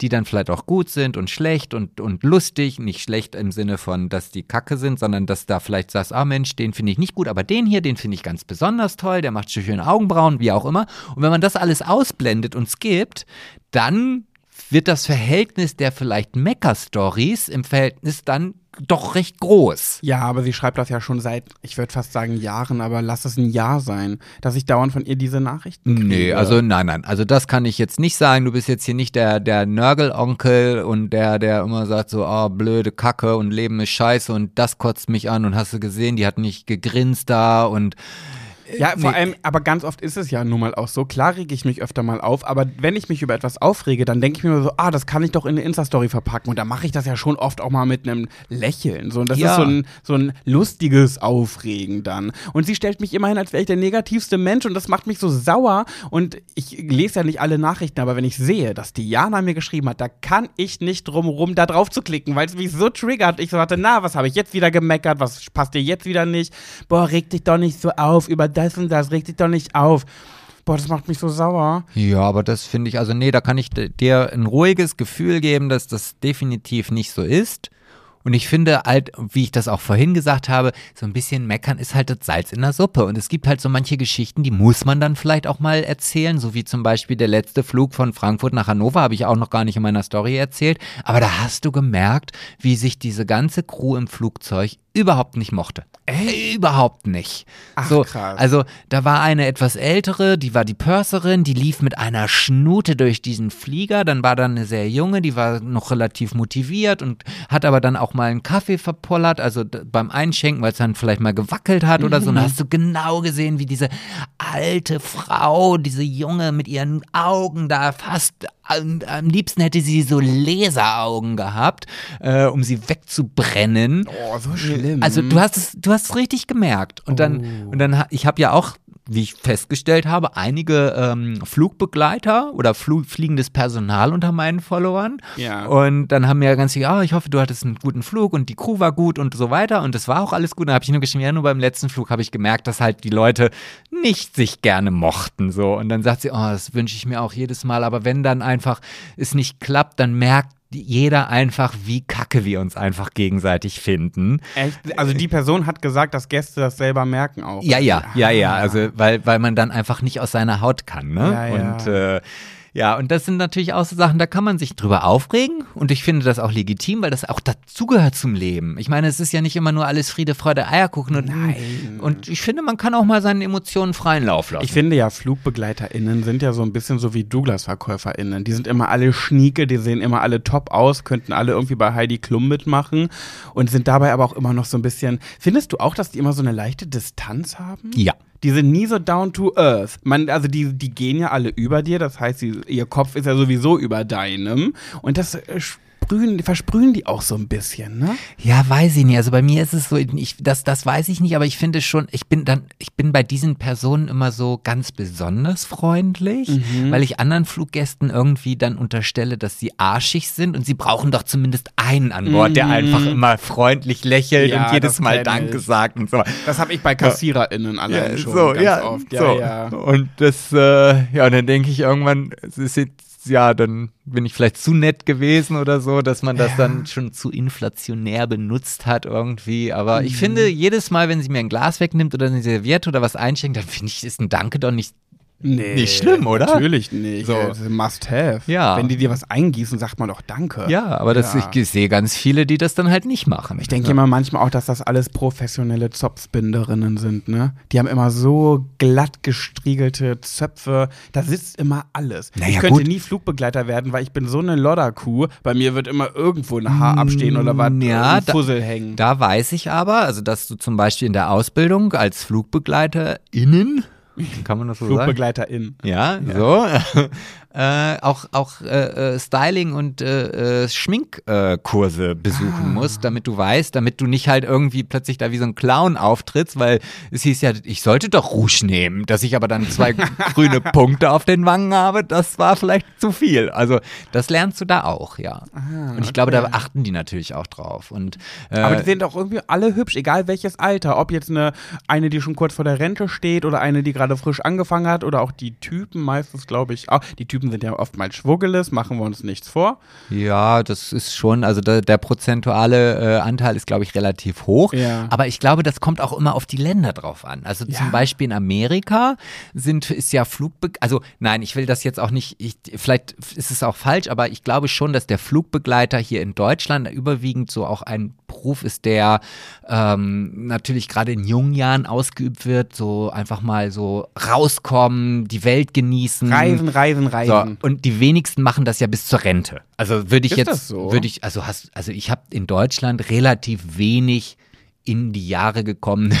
die dann vielleicht auch gut sind und schlecht und, und lustig, nicht schlecht im Sinne von, dass die Kacke sind, sondern dass da vielleicht sagst, ah Mensch, den finde ich nicht gut, aber den hier, den finde ich ganz besonders toll, der macht so schöne Augenbrauen, wie auch immer. Und wenn man das alles ausblendet und skippt, dann wird das Verhältnis der vielleicht Mecker-Stories im Verhältnis dann doch recht groß. Ja, aber sie schreibt das ja schon seit, ich würde fast sagen Jahren, aber lass es ein Jahr sein, dass ich dauernd von ihr diese Nachrichten kriege. Nee, also nein, nein. Also das kann ich jetzt nicht sagen. Du bist jetzt hier nicht der, der Nörgelonkel und der, der immer sagt so, oh, blöde Kacke und Leben ist scheiße und das kotzt mich an und hast du gesehen, die hat nicht gegrinst da und Ja, vor Nee. allem, aber ganz oft ist es ja nun mal auch so. Klar rege ich mich öfter mal auf, aber wenn ich mich über etwas aufrege, dann denke ich mir so, ah, das kann ich doch in eine Insta-Story verpacken. Und da mache ich das ja schon oft auch mal mit einem Lächeln. So, und das Ja. ist so ein, so ein lustiges Aufregen dann. Und sie stellt mich immerhin, als wäre ich der negativste Mensch und das macht mich so sauer. Und ich lese ja nicht alle Nachrichten, aber wenn ich sehe, dass Diana mir geschrieben hat, da kann ich nicht drum rum, da drauf zu klicken, weil es mich so triggert. Ich so hatte, na, was habe ich jetzt wieder gemeckert? Was passt dir jetzt wieder nicht? Boah, reg dich doch nicht so auf über das und das, reg dich doch nicht auf. Boah, das macht mich so sauer. Ja, aber das finde ich, also nee, da kann ich dir ein ruhiges Gefühl geben, dass das definitiv nicht so ist. Und ich finde halt, wie ich das auch vorhin gesagt habe, so ein bisschen meckern ist halt das Salz in der Suppe. Und es gibt halt so manche Geschichten, die muss man dann vielleicht auch mal erzählen, so wie zum Beispiel der letzte Flug von Frankfurt nach Hannover, habe ich auch noch gar nicht in meiner Story erzählt. Aber da hast du gemerkt, wie sich diese ganze Crew im Flugzeug überhaupt nicht mochte. Äh, überhaupt nicht. Ach, so, krass. Also da war eine etwas ältere, die war die Purserin, die lief mit einer Schnute durch diesen Flieger. Dann war da eine sehr junge, die war noch relativ motiviert und hat aber dann auch mal einen Kaffee verpollert, also beim Einschenken, weil es dann vielleicht mal gewackelt hat oder so. Und da hast du genau gesehen, wie diese alte Frau, diese Junge mit ihren Augen da fast am, am liebsten hätte sie so Laseraugen gehabt, äh, um sie wegzubrennen. Oh, so schlimm. Also du hast es, du hast es richtig gemerkt. Und dann, Oh. und dann, ich habe ja auch, wie ich festgestellt habe, einige ähm, Flugbegleiter oder Flu fliegendes Personal unter meinen Followern. Ja. Und dann haben mir ja ganz viele, ah, ich hoffe, du hattest einen guten Flug und die Crew war gut und so weiter. Und das war auch alles gut. Dann habe ich nur geschrieben, ja, nur beim letzten Flug habe ich gemerkt, dass halt die Leute nicht sich gerne mochten. So. Und dann sagt sie, oh, das wünsche ich mir auch jedes Mal. Aber wenn dann einfach es nicht klappt, dann merkt jeder einfach, wie kacke wir uns einfach gegenseitig finden. Echt? Also die Person hat gesagt, dass Gäste das selber merken auch. Ja, ja, ja, ja. Ah. Also, weil, weil man dann einfach nicht aus seiner Haut kann, ne? Ja, ja. Und äh, ja, und das sind natürlich auch so Sachen, da kann man sich drüber aufregen und ich finde das auch legitim, weil das auch dazugehört zum Leben. Ich meine, es ist ja nicht immer nur alles Friede, Freude, Eierkuchen und, Nein. und ich finde, man kann auch mal seinen Emotionen freien Lauf lassen. Ich finde ja, FlugbegleiterInnen sind ja so ein bisschen so wie Douglas-VerkäuferInnen. Die sind immer alle schnieke, die sehen immer alle top aus, könnten alle irgendwie bei Heidi Klum mitmachen und sind dabei aber auch immer noch so ein bisschen. Findest du auch, dass die immer so eine leichte Distanz haben? ja. Die sind nie so down to earth. Man, also die, die gehen ja alle über dir, das heißt, sie, ihr Kopf ist ja sowieso über deinem. Und das äh, sprühen, versprühen die auch so ein bisschen, ne? Ja, weiß ich nicht. Also bei mir ist es so, ich, das, das weiß ich nicht, aber ich finde schon, ich bin dann, ich bin bei diesen Personen immer so ganz besonders freundlich, Mhm. weil ich anderen Fluggästen irgendwie dann unterstelle, dass sie arschig sind und sie brauchen doch zumindest einen an Bord, der einfach immer freundlich lächelt Mhm. Ja, und jedes Mal Danke ich. sagt und so. Das habe ich bei KassiererInnen allein Ja, schon so, ganz ja, oft. Ja, so. ja. Und das, äh, ja, und dann denke ich irgendwann, es ist jetzt, ja, dann bin ich vielleicht zu nett gewesen oder so, dass man das dann schon zu inflationär benutzt hat irgendwie. Aber Mhm. ich finde, jedes Mal, wenn sie mir ein Glas wegnimmt oder eine Serviette oder was einschenkt, dann finde ich, ist ein Danke doch nicht. Nee, Nicht schlimm, oder? Natürlich nicht. So. Ein Must-have. Ja. Wenn die dir was eingießen, sagt man doch Danke. Ja, aber das, Ja. ich sehe ganz viele, die das dann halt nicht machen. Ich denke immer manchmal auch, dass das alles professionelle Zopfbinderinnen sind, ne? Die haben immer so glatt gestriegelte Zöpfe. Da sitzt immer alles. Naja, ich könnte gut. nie Flugbegleiter werden, weil ich bin so eine Lodderkuh. Bei mir wird immer irgendwo ein Haar abstehen oder was Ja, ein da- Fussel hängen. Da weiß ich aber, also dass du zum Beispiel in der Ausbildung als FlugbegleiterInnen, kann man das so sagen? FlugbegleiterInnen. Ja, so. äh, auch auch äh, äh, Styling und äh, äh, Schminkkurse Kurse besuchen musst, damit du weißt, damit du nicht halt irgendwie plötzlich da wie so ein Clown auftrittst, weil es hieß ja, ich sollte doch Rouge nehmen, dass ich aber dann zwei grüne Punkte auf den Wangen habe, das war vielleicht zu viel. Also das lernst du da auch, ja. und ich glaube, da achten die natürlich auch drauf. Und äh, Aber die sind auch irgendwie alle hübsch, egal welches Alter. Ob jetzt eine, eine, die schon kurz vor der Rente steht oder eine, die gerade frisch angefangen hat oder auch die Typen meistens, glaube ich. Auch, die Typen sind ja oftmals schwuggeles, machen wir uns nichts vor. Ja, das ist schon, also der, der prozentuale äh, Anteil ist, glaube ich, relativ hoch. Ja. Aber ich glaube, das kommt auch immer auf die Länder drauf an. Also zum Beispiel in Amerika sind, ist ja Flugbe also nein, ich will das jetzt auch nicht, ich, vielleicht ist es auch falsch, aber ich glaube schon, dass der Flugbegleiter hier in Deutschland überwiegend so auch ein Beruf ist, der ähm, natürlich gerade in jungen Jahren ausgeübt wird, so einfach mal so rauskommen, die Welt genießen. Reisen, reisen, So, reisen. und die wenigsten machen das ja bis zur Rente. Also würde ich Ist jetzt, so? würde ich, also hast, also ich habe in Deutschland relativ wenig in die Jahre gekommene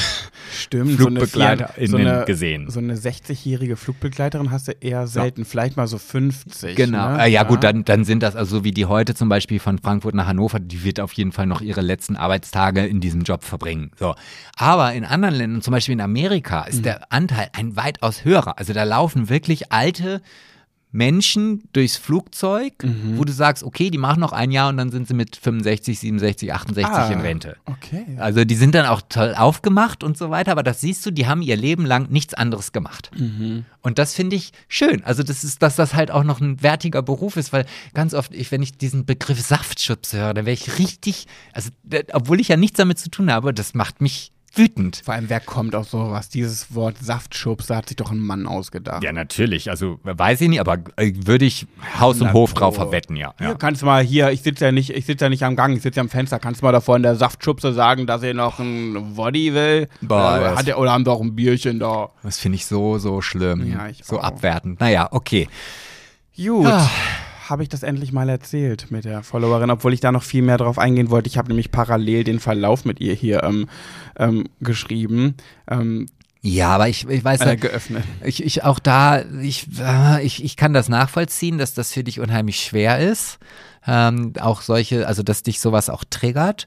Stimmt, FlugbegleiterInnen so eine, so gesehen. So eine 60-jährige Flugbegleiterin hast du eher selten, vielleicht mal so 50. Genau. Ne? Äh, ja, gut, dann, dann sind das also so wie die heute zum Beispiel von Frankfurt nach Hannover, die wird auf jeden Fall noch ihre letzten Arbeitstage in diesem Job verbringen. So. Aber in anderen Ländern, zum Beispiel in Amerika, Mhm. ist der Anteil ein weitaus höherer. Also da laufen wirklich alte Menschen durchs Flugzeug, Mhm. wo du sagst, okay, die machen noch ein Jahr und dann sind sie mit 65, 67, 68 Ah, in Rente. Okay. Also die sind dann auch toll aufgemacht und so weiter, aber das siehst du, die haben ihr Leben lang nichts anderes gemacht. Mhm. Und das finde ich schön. Also das ist, dass das halt auch noch ein wertiger Beruf ist, weil ganz oft, ich, wenn ich diesen Begriff Saftschutz höre, dann wäre ich richtig, also obwohl ich ja nichts damit zu tun habe, das macht mich wütend. Vor allem, wer kommt auf sowas? Dieses Wort Saftschubs, da hat sich doch ein Mann ausgedacht. Ja, natürlich. Also weiß ich nicht, aber äh, würde ich Haus und Hof drauf verwetten, ja. Hier ja. kannst du mal hier, ich sitze ja nicht, ich sitze ja nicht am Gang, ich sitze ja am Fenster, kannst du mal davor in der Saftschubse sagen, dass ihr noch ein Woddy will? Boah, äh, das- hat er, oder haben doch ein Bierchen da. Das finde ich so, so schlimm. Ja, ich so auch. abwertend. Naja, okay. Gut. Ah. Habe ich das endlich mal erzählt mit der Followerin, obwohl ich da noch viel mehr drauf eingehen wollte. Ich habe nämlich parallel den Verlauf mit ihr hier ähm, ähm, geschrieben, ähm, Ja, aber ich, ich weiß äh, geöffnet. ich, ich auch da, ich, äh, ich, ich kann das nachvollziehen, dass das für dich unheimlich schwer ist. Ähm, auch solche, also dass dich sowas auch triggert.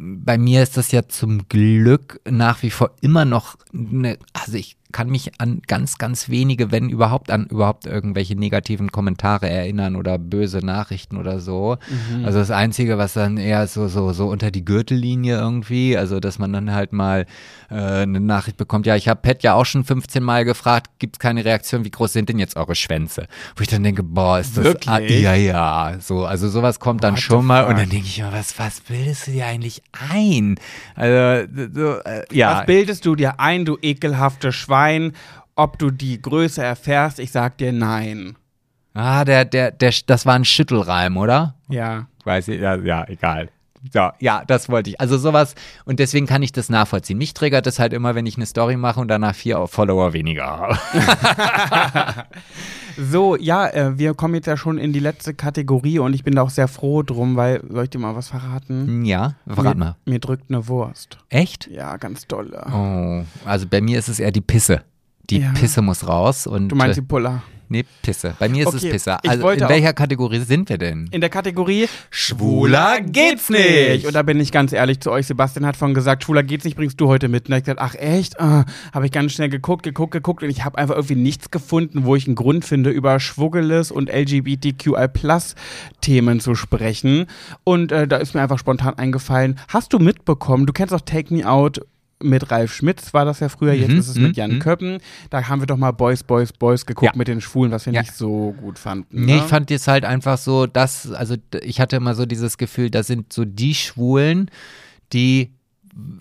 Bei mir ist das ja zum Glück nach wie vor immer noch eine, also ich kann mich an ganz, ganz wenige, wenn überhaupt, an überhaupt irgendwelche negativen Kommentare erinnern oder böse Nachrichten oder so. Also das Einzige, was dann eher so, so, so unter die Gürtellinie irgendwie, also dass man dann halt mal äh, eine Nachricht bekommt, ja, ich habe Pat ja auch schon 15 Mal gefragt, gibt keine Reaktion, wie groß sind denn jetzt eure Schwänze? Wo ich dann denke, boah, ist das Wirklich? Ah, ja, ja, so, also sowas kommt dann What schon mal und dann denke ich mir, was, was bildest du dir eigentlich ein? Also, so, äh, ja. Was bildest du dir ein, du ekelhafte Schwein? Ob du die Größe erfährst, ich sag dir nein. Ah, der, der, der, das war ein Schüttelreim, oder? Ja. Weiß ich, ja, ja, egal. So, ja, das wollte ich. Also sowas, und deswegen kann ich das nachvollziehen. Mich triggert das halt immer, wenn ich eine Story mache und danach vier Follower weniger habe. So, ja, äh, wir kommen jetzt ja schon in die letzte Kategorie und ich bin da auch sehr froh drum, weil, soll ich dir mal was verraten? Ja, verrat mir, mal. Mir drückt eine Wurst. Echt? Ja, ganz dolle. Oh, also bei mir ist es eher die Pisse. Die Ja. Pisse muss raus und Du meinst äh, die Puller? Nee, Pisse. Bei mir ist Okay, es Pisse. Also in welcher Kategorie sind wir denn? In der Kategorie Schwuler geht's nicht. Und da bin ich ganz ehrlich zu euch. Sebastian hat von gesagt, Schwuler geht's nicht, bringst du heute mit. Und ich gesagt, ach echt? Ah, habe ich ganz schnell geguckt, geguckt, geguckt und ich habe einfach irgendwie nichts gefunden, wo ich einen Grund finde, über Schwuggeles und LGBTQI-Plus-Themen zu sprechen. Und äh, da ist mir einfach spontan eingefallen, hast du mitbekommen, du kennst auch Take Me Out mit Ralf Schmitz war das ja früher, jetzt Mhm, ist es mit mhm, Jan mhm. Köppen. Da haben wir doch mal Boys, Boys, Boys geguckt Ja. mit den Schwulen, was wir Ja. nicht so gut fanden. Nee, ne? ich fand jetzt halt einfach so, dass, also ich hatte immer so dieses Gefühl, das sind so die Schwulen, die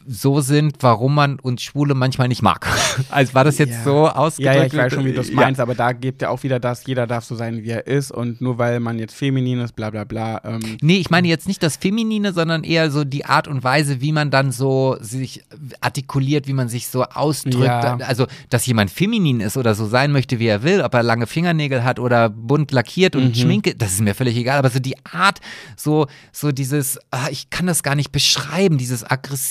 so sind, warum man uns Schwule manchmal nicht mag. Also war das jetzt Ja. so Ja, ausgedrückt? ja, ich weiß schon, wie du es Ja. meinst, aber da gibt ja auch wieder das, jeder darf so sein, wie er ist und nur weil man jetzt feminin ist, bla bla bla. Ähm, Nee, ich meine jetzt nicht das Feminine, sondern eher so die Art und Weise, wie man dann so sich artikuliert, wie man sich so ausdrückt. Ja. Also, dass jemand feminin ist oder so sein möchte, wie er will, ob er lange Fingernägel hat oder bunt lackiert und Mhm. Schminke, das ist mir völlig egal. Aber so die Art, so, so dieses, ah, ich kann das gar nicht beschreiben, dieses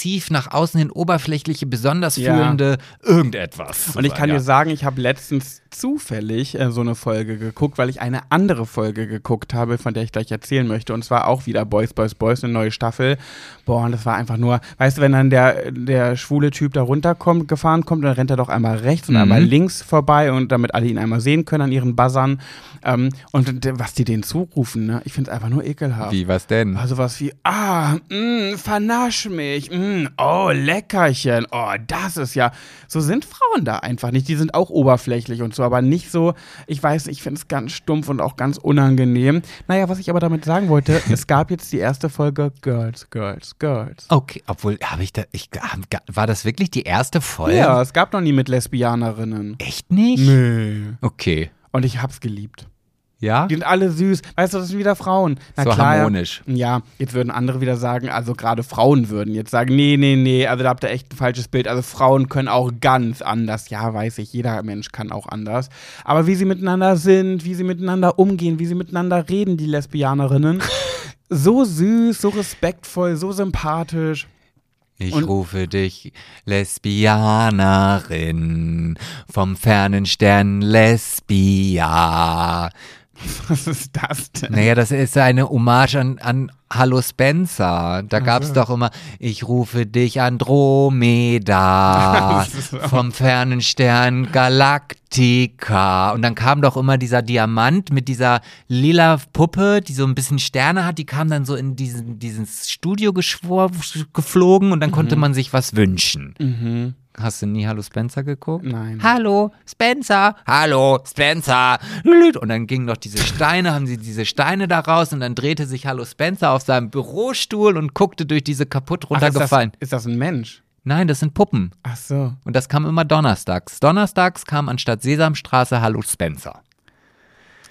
aggressiv nach außen hin oberflächliche, besonders Ja. fühlende irgendetwas. und ich kann dir sagen, ich habe letztens zufällig äh, so eine Folge geguckt, weil ich eine andere Folge geguckt habe, von der ich gleich erzählen möchte. Und zwar auch wieder Boys, Boys, Boys, eine neue Staffel. Boah, und das war einfach nur, weißt du, wenn dann der, der schwule Typ da runterkommt, gefahren kommt, dann rennt er doch einmal rechts und Mhm. einmal links vorbei und damit alle ihn einmal sehen können an ihren Buzzern. Ähm, und was die denen zurufen, ne? Ich finde es einfach nur ekelhaft. Wie, was denn? Also was wie, ah, mh, vernasch mich, mh, oh, Leckerchen, oh, das ist ja, so sind Frauen da einfach nicht. Die sind auch oberflächlich und so, aber nicht so, ich weiß, ich finde es ganz stumpf und auch ganz unangenehm. Naja, was ich aber damit sagen wollte, es gab jetzt die erste Folge Girls, Girls, Girls. Okay, obwohl, habe ich da, ich, war das wirklich die erste Folge? Ja, es gab noch nie mit Lesbianerinnen. Echt nicht? Nee. Okay. Und ich hab's geliebt. Ja? Die sind alle süß. Weißt du, das sind wieder Frauen. Na So klar, harmonisch. Ja, jetzt würden andere wieder sagen, also gerade Frauen würden jetzt sagen, nee, nee, nee, also da habt ihr echt ein falsches Bild. Also Frauen können auch ganz anders. Ja, weiß ich, jeder Mensch kann auch anders. Aber wie sie miteinander sind, wie sie miteinander umgehen, wie sie miteinander reden, die Lesbianerinnen. so süß, so respektvoll, so sympathisch. Ich Und- rufe dich Lesbianerin vom fernen Stern Lesbia. Was ist das denn? Naja, das ist eine Hommage an, an Hallo Spencer. Da gab's doch immer, ich rufe dich Andromeda vom fernen Stern Galactica. Und dann kam doch immer dieser Diamant mit dieser lila Puppe, die so ein bisschen Sterne hat. Die kam dann so in diesen, dieses Studio geflogen und dann konnte man sich was wünschen. Mhm. Hast du nie Hallo Spencer geguckt? Nein. Hallo Spencer, hallo Spencer. Und dann gingen noch diese Steine, haben sie diese Steine da raus und dann drehte sich Hallo Spencer auf seinem Bürostuhl und guckte durch diese kaputt Ach, ist, das, runtergefallen. ist das ein Mensch? Nein, das sind Puppen. Ach so. Und das kam immer donnerstags. Donnerstags kam anstatt Sesamstraße Hallo Spencer.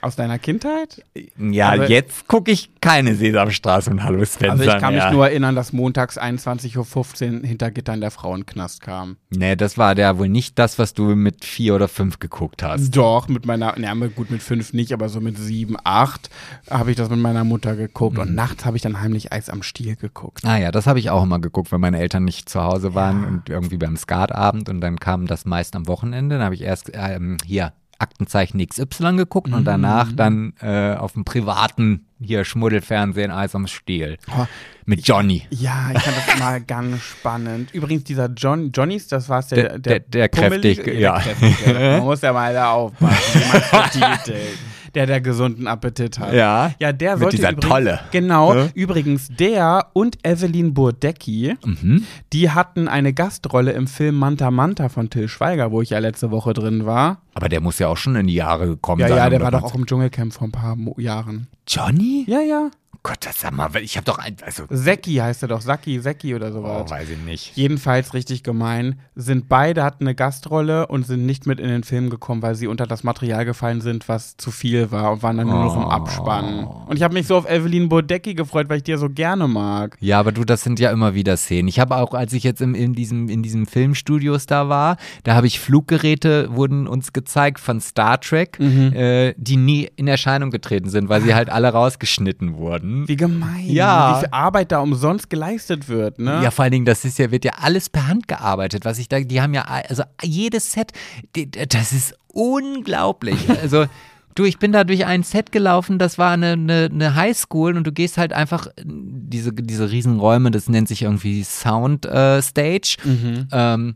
Aus deiner Kindheit? Ja, Aber- jetzt gucke ich keine Sesamstraße und Hallo Spencer. Also ich kann mich mehr. nur erinnern, dass montags 21.15 Uhr hinter Gittern der Frauenknast kam. Nee, das war ja wohl nicht das, was du mit vier oder fünf geguckt hast. Doch, mit meiner, na gut mit fünf nicht, aber so mit sieben, acht habe ich das mit meiner Mutter geguckt. Mhm. Und nachts habe ich dann heimlich Eis am Stiel geguckt. Ah ja, das habe ich auch immer geguckt, wenn meine Eltern nicht zu Hause waren und irgendwie beim Skatabend und dann kam das meist am Wochenende. Dann habe ich erst ähm, hier Aktenzeichen XY geguckt und danach dann äh, auf dem privaten hier Schmuddelfernsehen Eis am Stiel Oh, mit Johnny. ja, ich fand das immer ganz spannend. Übrigens, dieser John, Johnnys, das war Der- der, der- der Pummelige- kräftig, ja. Der kräftige. Man muss ja mal da aufpassen. wie betitelt. Der, der gesunden Appetit hat. Ja, Ja, der mit sollte dieser übrigens, Tolle. Genau. Ne? Übrigens, der und Evelyn Burdecki, Mhm. die hatten eine Gastrolle im Film Manta Manta von Till Schweiger, wo ich ja letzte Woche drin war. Aber der muss ja auch schon in die Jahre gekommen Ja, sein. ja, um der war doch auch im Dschungelcamp vor ein paar Mo Jahren. Johnny? Ja, ja. Oh Gott, das sag mal, ich habe doch ein, also, Seki heißt er doch, Saki, Seki oder sowas. oh, weiß ich nicht. Jedenfalls richtig gemein. Sind beide, hatten eine Gastrolle und sind nicht mit in den Film gekommen, weil sie unter das Material gefallen sind, was zu viel war und waren dann nur noch im Oh. Abspann. Und ich habe mich so auf Evelyn Bodecki gefreut, weil ich die ja so gerne mag. Ja, aber du, das sind ja immer wieder Szenen. Ich habe auch, als ich jetzt im, in, diesem, in diesem Filmstudios da war, da habe ich Fluggeräte, wurden uns gezeigt von Star Trek, Mhm. äh, die nie in Erscheinung getreten sind, weil sie halt alle rausgeschnitten wurden. Wie gemein. Ja. Wie viel Arbeit da umsonst geleistet wird, ne? Ja, vor allen Dingen, das ist ja, wird ja alles per Hand gearbeitet, was ich da, die haben ja, also jedes Set, die, das ist unglaublich. Also, Du, ich bin da durch ein Set gelaufen, das war eine, eine, eine Highschool und du gehst halt einfach diese, diese Riesenräume, das nennt sich irgendwie Sound äh, Stage. Mhm. Ähm,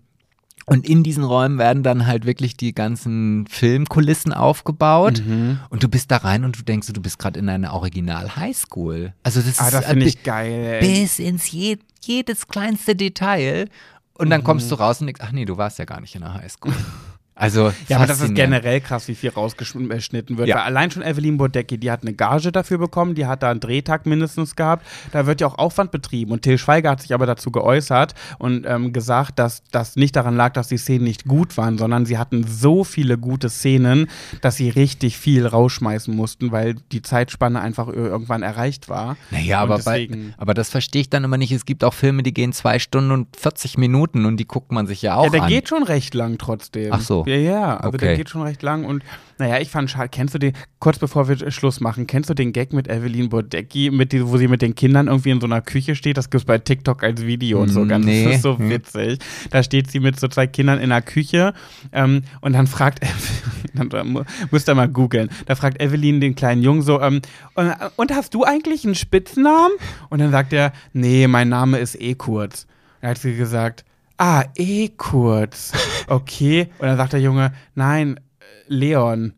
und in diesen Räumen werden dann halt wirklich die ganzen Filmkulissen aufgebaut. Mhm. Und du bist da rein und du denkst, du bist gerade in einer Original Highschool. Also das Ah, ist das finde ich geil. ey. bis ins je, jedes kleinste Detail. Und Mhm. dann kommst du raus und denkst, ach nee, du warst ja gar nicht in der Highschool. Also Ja, aber das ist generell krass, wie viel rausgeschnitten wird. Ja. Weil allein schon Evelyn Bodecki, die hat eine Gage dafür bekommen, die hat da einen Drehtag mindestens gehabt. Da wird ja auch Aufwand betrieben. Und Till Schweiger hat sich aber dazu geäußert und ähm, gesagt, dass das nicht daran lag, dass die Szenen nicht gut waren, sondern sie hatten so viele gute Szenen, dass sie richtig viel rausschmeißen mussten, weil die Zeitspanne einfach ir- irgendwann erreicht war. Naja, Und aber, bei, aber das verstehe ich dann immer nicht. Es gibt auch Filme, die gehen zwei Stunden und 40 Minuten und die guckt man sich ja auch ja, der an. geht schon recht lang trotzdem. Ach so. Ja, ja, also der Okay. geht schon recht lang und naja, ich fand schade. Kennst du den, kurz bevor wir Schluss machen, kennst du den Gag mit Evelyn Bodecki, mit die, wo sie mit den Kindern irgendwie in so einer Küche steht? Das gibt es bei TikTok als Video und so ganz. Nee. Das ist so Hm. witzig. Da steht sie mit so zwei Kindern in der Küche ähm, und dann fragt dann müsst ihr mal googeln, da fragt Evelyn den kleinen Jungen so, ähm, und, und hast du eigentlich einen Spitznamen? Und dann sagt er, nee, mein Name ist eh kurz. Dann hat sie gesagt, Ah, eh kurz. Okay. Und dann sagt der Junge, nein, äh, Leon.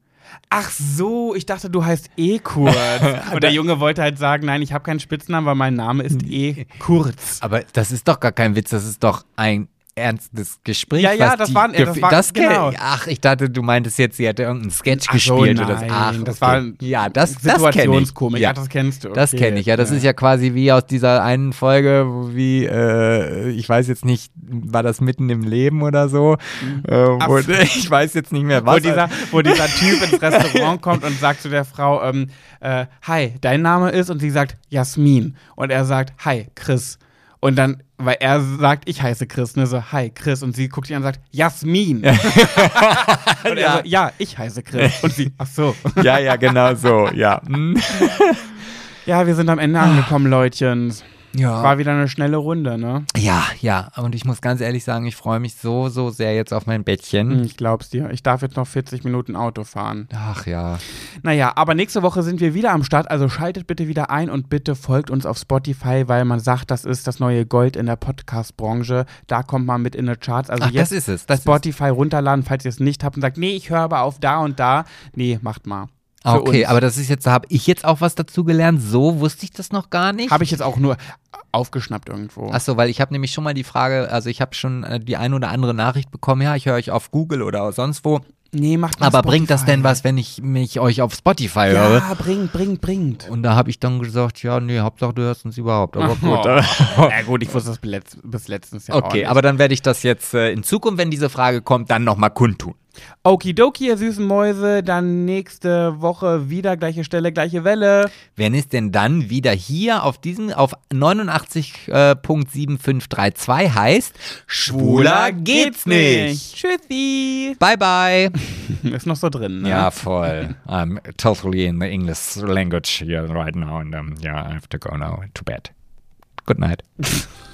Ach so, ich dachte, du heißt eh kurz. Und der Junge wollte halt sagen, nein, ich habe keinen Spitznamen, weil mein Name ist eh kurz. Aber das ist doch gar kein Witz, das ist doch ein ernstes Gespräch. Ja, ja, was das die waren- das war- das genau. Ach, ich dachte, du meintest jetzt, sie hätte irgendeinen Sketch Ach gespielt oder so. nein, Ach, das okay. war ja, das, das. Situationskomik. Ja. Ja, das kennst du. Das okay. kenne ich, ja. Das ist ja quasi wie aus dieser einen Folge, wo wie, äh, ich weiß jetzt nicht, war das mitten im Leben oder so? Äh, wo, Ach ich weiß jetzt nicht mehr, Wo was. dieser, wo dieser Typ ins Restaurant kommt und sagt zu der Frau, ähm, äh, hi, dein Name ist, und sie sagt Jasmin. Und er sagt, hi, Chris. Und dann, weil er sagt, ich heiße Chris, ne, so, hi, Chris. Und sie guckt ihn an und sagt, Jasmin. und er Ja. so, ja, ich heiße Chris. Und sie, ach so. ja, ja, genau so, ja. Hm. Ja, wir sind am Ende angekommen, Leutchen. Ja. War wieder eine schnelle Runde, ne? ja, ja. Und ich muss ganz ehrlich sagen, ich freue mich so, so sehr jetzt auf mein Bettchen. Hm, Ich glaub's dir. Ich darf jetzt noch 40 Minuten Auto fahren. Ach ja. Naja, aber nächste Woche sind wir wieder am Start, also schaltet bitte wieder ein und bitte folgt uns auf Spotify, weil man sagt, das ist das neue Gold in der Podcast-Branche. Da kommt man mit in die Charts. Also Ach, jetzt das ist es. Das ist Spotify runterladen, falls ihr es nicht habt und sagt, nee, ich höre aber auf da und da. Nee, macht mal. Okay, uns. aber das ist jetzt, da habe ich jetzt auch was dazu gelernt. So wusste ich das noch gar nicht. Habe ich jetzt auch nur aufgeschnappt irgendwo. Achso, weil ich habe nämlich schon mal die Frage, also ich habe schon äh, die ein oder andere Nachricht bekommen, ja, ich höre euch auf Google oder sonst wo. nee, macht mal Aber bringt das Spotify. denn was, wenn ich mich euch auf Spotify höre? Ja, bringt, bringt, bringt. Und da habe ich dann gesagt, ja, nee, Hauptsache du hörst uns überhaupt. Aber gut. Na gut, ich wusste das bis, letzt, bis letztens ja auch Okay, aber dann werde ich das jetzt äh, in Zukunft, wenn diese Frage kommt, dann nochmal kundtun. Okidoki, ihr süßen Mäuse, dann nächste Woche wieder gleiche Stelle, gleiche Welle. Wenn es denn dann wieder hier auf diesem, auf 89.7532 heißt, schwuler geht's nicht. Tschüssi. Bye bye. Ist noch so drin, ne? Ja, voll. I'm totally in the English language here right now and um, yeah, I have to go now to bed. Good night.